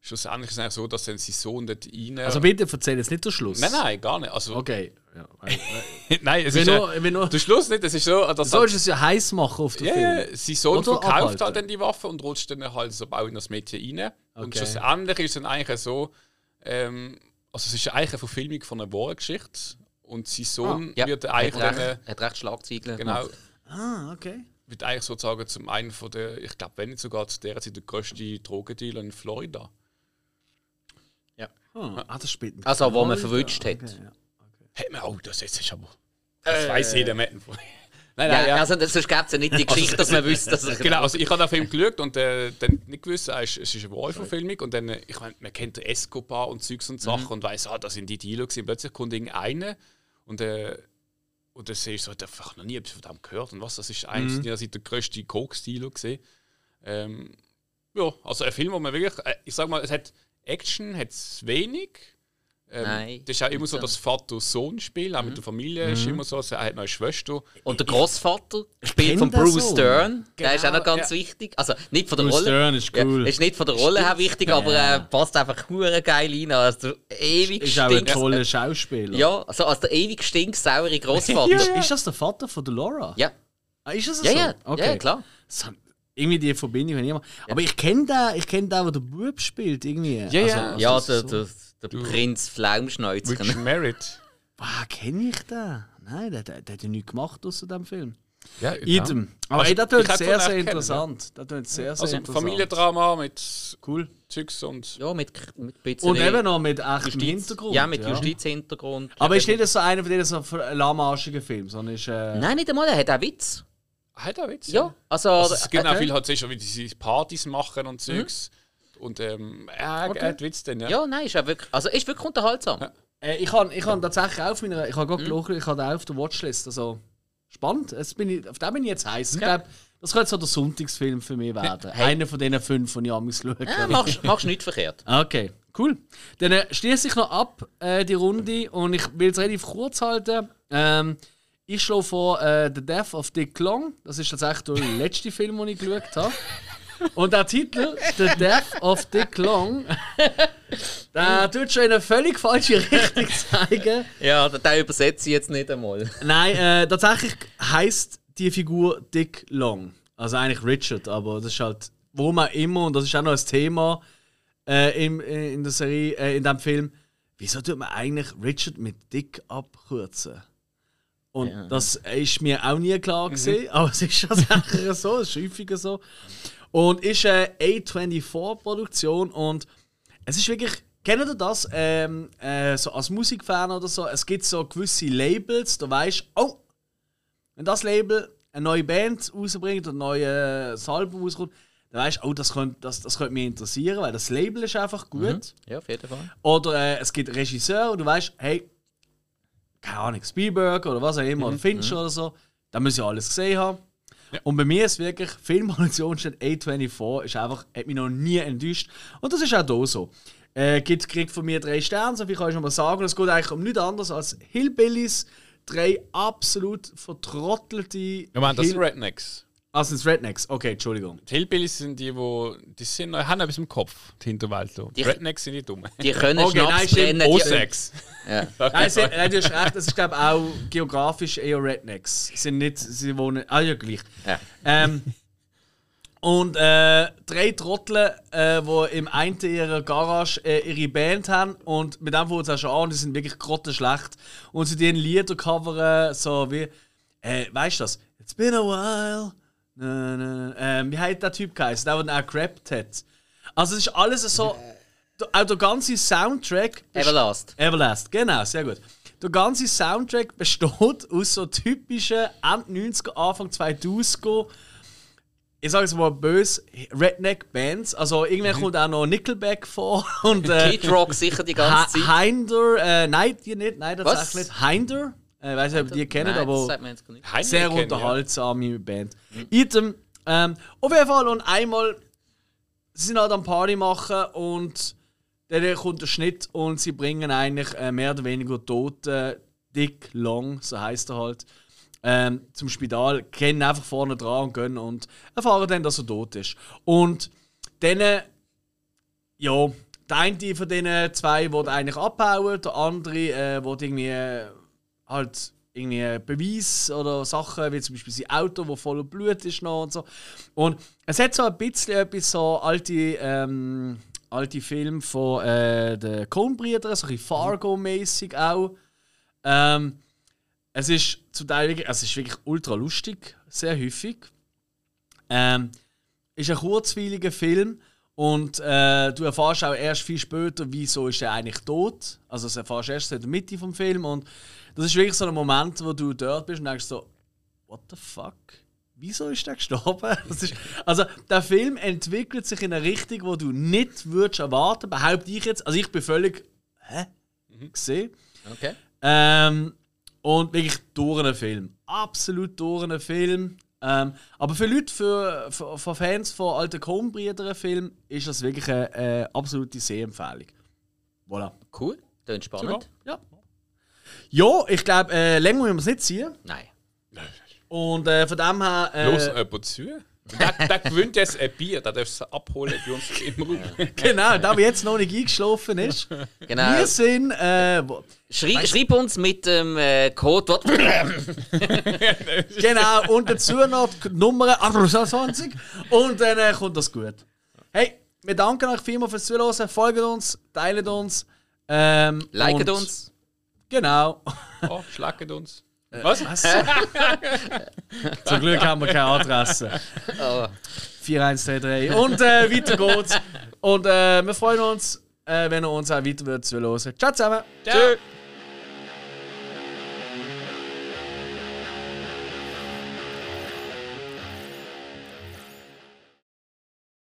schlussendlich ist es eigentlich so, dass dann sein Sohn dort rein... Also bitte erzähl jetzt nicht den Schluss. nein, nein, gar nicht. Also, Okay. Ja, nein, es ist will äh, nur, nur, der Schluss nicht. Es ist so, dass sollst es ja heiß machen auf den ja, Film. sein Sohn Oder verkauft abhalten. halt dann die Waffe und rutscht dann halt so auch in das Mädchen rein. Und Okay. schlussendlich ist es dann eigentlich so, ähm, also es ist ja eigentlich eine Verfilmung von einer wahren Geschichte und sein Sohn Ja, wird hat eigentlich dann, recht, äh, hat recht Schlagzeilen genau, gemacht. Ah, okay. wird eigentlich sozusagen zum einen von der, ich glaube, wenn nicht sogar zu der Zeit der größte Drogendealer in Florida. Ah, ah, das spielt Also, wo man verwünscht hat. Okay, ja. Hey, mir, oh, das jetzt ist aber. Das weiß jeder Metten von. Nein, nein, ja. also sonst gäbe es ja nicht die Geschichte, dass man wüsste, dass es Genau, also ich habe den Film geschaut und äh, dann nicht gewusst, äh, es ist eine Wahlverfilmung und dann, äh, ich meine, man kennt Escobar und Zeugs und Sachen und weiß, ah, das sind die Dealer gewesen. Plötzlich kommt irgendeiner und äh, und dann sehe ich so, ich habe noch nie etwas von dem gehört und was, das ist eigentlich mhm. der größte Koks-Dealer gesehen. Ähm, ja, also ein Film, wo man wirklich, äh, ich sag mal, es hat Action, hat es wenig, Ähm, Nein, Das ist auch immer so so. das Vater-Sohn-Spiel, auch mit der Familie ist immer so. Also, er hat noch eine Schwester. Und der Großvater, gespielt kenn von Bruce Song. Stern, der ist auch Genau, noch ganz wichtig. Also nicht von der Bruce Rolle. Stern ist cool. Ja, ist nicht von der Rolle her wichtig, aber äh, passt einfach hure geil rein. Also der ewig Ist auch ein toller Schauspieler. Ja, also als der ewig stinksaure Großvater. Ist, ist das der Vater von der Laura? ja. Ah, ist das Ja, so? ja, ja, ja, klar. Hat irgendwie die Verbindung, wenn ich immer. Aber ich kenne den, ich kenne den, der der Bub spielt, irgendwie. Ja, ja. Also, Ja, also der, so. der, der Prinz Flaumschnäuzer. Rich Merit. Ah, kenne ich den? Nein, der, der, der hat ja nichts gemacht aus diesem Film. Ja, Idem. Aber Also, ey, das ich klingt sehr, ihn sehr interessant. Das klingt sehr, sehr Also interessant. Familiendrama mit Cool. Zeugs und. Ja, mit, mit bisschen Und eben noch mit echtem Justiz. Hintergrund. Ja, mit Justizhintergrund. Aber ist nicht so einer von diesen so lahmarschigen Filmen, sondern ist. Äh, Nein, nicht einmal, er hat auch Witz. Hat er Witz? Ja, also... Also, es gibt äh, auch viele halt sicher, wie diese Partys machen und Zeugs. Und ähm, er, er hat Witz dann, ja. Ja, nein, ist auch wirklich, also ist wirklich unterhaltsam. Äh, ich habe ich hab tatsächlich auf meiner. Ich habe Mhm. gerade geschaut, ich habe den auf der Watchlist. Also spannend. Jetzt bin ich, auf den bin ich jetzt heiß. Ich glaube, das könnte so der Sonntagsfilm für mich werden. Hey. Einer von diesen fünf, die ich amigs schaue. Ja, machst, machst nichts verkehrt. Okay, cool. Dann äh, schließe ich noch ab äh, die Runde und ich will es relativ kurz halten. Ähm, ich schlage vor äh, The Death of Dick Long. Das ist tatsächlich der letzte Film, den ich geschaut habe. Und der Titel, The Death of Dick Long, der tut schon in eine völlig falsche Richtung zeigen. Ja, den, übersetze ich jetzt nicht einmal. Nein, äh, tatsächlich heißt die Figur Dick Long. Also eigentlich Richard, aber das ist halt, warum auch immer, und das ist auch noch ein Thema äh, im, äh, in der Serie, äh, in dem Film. Wieso tut man eigentlich Richard mit Dick abkürzen? Und das ist mir auch nie klar gewesen, aber es ist tatsächlich so, es ist häufiger so. Und ist eine A24-Produktion und es ist wirklich. Kennt ihr das? Ähm, äh, so als Musikfan oder so, es gibt so gewisse Labels, da weißt oh, wenn das Label eine neue Band rausbringt oder ein neues Album rauskommt, dann weißt du, oh, das könnte, das, das könnte mich interessieren, weil das Label ist einfach gut. Ja, auf jeden Fall. Oder äh, es gibt Regisseur und du weißt, hey, keine Ahnung, Spielberg oder was auch immer, oder Fincher oder so, da muss ich alles gesehen haben. Und bei mir ist wirklich, Filmproduktion steht A24, ist einfach, hat mich noch nie enttäuscht. Und das ist auch hier so. Äh, gibt, kriegt von mir drei Sterne, so viel kann ich schon mal sagen. Es geht eigentlich um nichts anderes als Hillbillies, drei absolut vertrottelte. Ich meine, das sind Rednecks. Also das Rednecks, okay, Entschuldigung. Die Hillbillies sind die, wo die sind, haben etwas im Kopf, die Hinterwäldler. Die Die- Rednecks sind die Dummen. Die können Okay, nein, Schnaps stimmt. brennen. die- O6. Ja. Nein, sie, nein, du hast recht, das ist glaube ich auch geografisch eher Rednecks. Sie sind nicht, sie wohnen, ah ja gleich. Ja. Ähm, und äh, drei Trottel, äh, die im einen ihrer Garage äh, ihre Band haben und mit dem fängt es auch schon an, die sind wirklich grottenschlecht. Und sie die Lieder covern, so wie, äh, weißt du das? It's been a while. Na, na. Ähm, wie heißt der Typ geheißen? Der, der auch gerappt hat. Also es ist alles so, der- auch der ganze Soundtrack Everlast. Everlast, genau, sehr gut. Der ganze Soundtrack besteht aus so typischen Ende 90er, Anfang 2000er, ich sage es mal böse, Redneck-Bands. Also irgendwie kommt auch noch Nickelback vor und äh, Kid Rock sicher die ganze Zeit. Hinder, äh, nein, die nicht, nein, Was? tatsächlich nicht. Hinder, äh, ich weiß nicht, ob ihr die kennt, Nein, aber sehr kennen, ja. unterhaltsame Band. Item, ähm, auf jeden Fall und einmal, sie sind halt am Party machen und dann kommt der Schnitt und sie bringen eigentlich äh, mehr oder weniger toten Dick Long, so heißt er halt, ähm, zum Spital, kennen einfach vorne dran und gehen und erfahren dann, dass er tot ist. Und dann, äh, ja, der eine von diesen zwei will eigentlich abhauen, der andere äh, will irgendwie äh, halt irgendwie Beweis oder Sachen, wie zum Beispiel sein Auto, wo voller Blut ist noch und so. Und es hat so ein bisschen etwas so alte, ähm, alte Filme von äh, den Coen-Brüdern, so ein bisschen Fargo-mäßig auch. Ähm, es ist zum Teil wirklich, es ist wirklich ultra lustig, sehr häufig. Ähm, ist ein kurzweiliger Film und äh, du erfährst auch erst viel später, wieso ist er eigentlich tot. Also das erfährst du erst in der Mitte vom Film und das ist wirklich so ein Moment, wo du dort bist und denkst so, what the fuck? Wieso ist der gestorben? Das ist, also der Film entwickelt sich in eine Richtung, wo du nicht würdest erwarten, behaupte ich jetzt. Also ich bin völlig, hä? Gesehen. Okay. Ähm, und wirklich durch einen Film. Absolut durch einen Film. Ähm, aber für Leute, für, für, für Fans von alten Coen-Brüdern Film ist das wirklich eine, eine absolute Sehempfehlung. Voilà. Cool. Klingt spannend. Ja. Ja, ich glaube, äh, länger müssen wir es nicht ziehen. Nein. Und äh, von dem her. Los Äh, jemand zu. Der, der gewinnt jetzt ein Bier, der darf es abholen bei uns im Raum. genau, da wir jetzt noch nicht eingeschlafen ist. Genau. Wir sind. Äh, Schrei, schreib uns mit dem äh, Codewort. genau, und dazu noch die Nummer 28. Und dann äh, kommt das gut. Hey, wir danken euch vielmals fürs Zuhören. Folgt uns, teilt uns. Ähm, Liket und- uns. Genau. Oh, schlagt uns. Was? Was? Zum Glück haben wir keine Adresse. Oh. 4133. Und äh, weiter geht's. Und äh, wir freuen uns, äh, wenn ihr uns auch weiter würdet zuhören. Ciao zusammen. Ciao.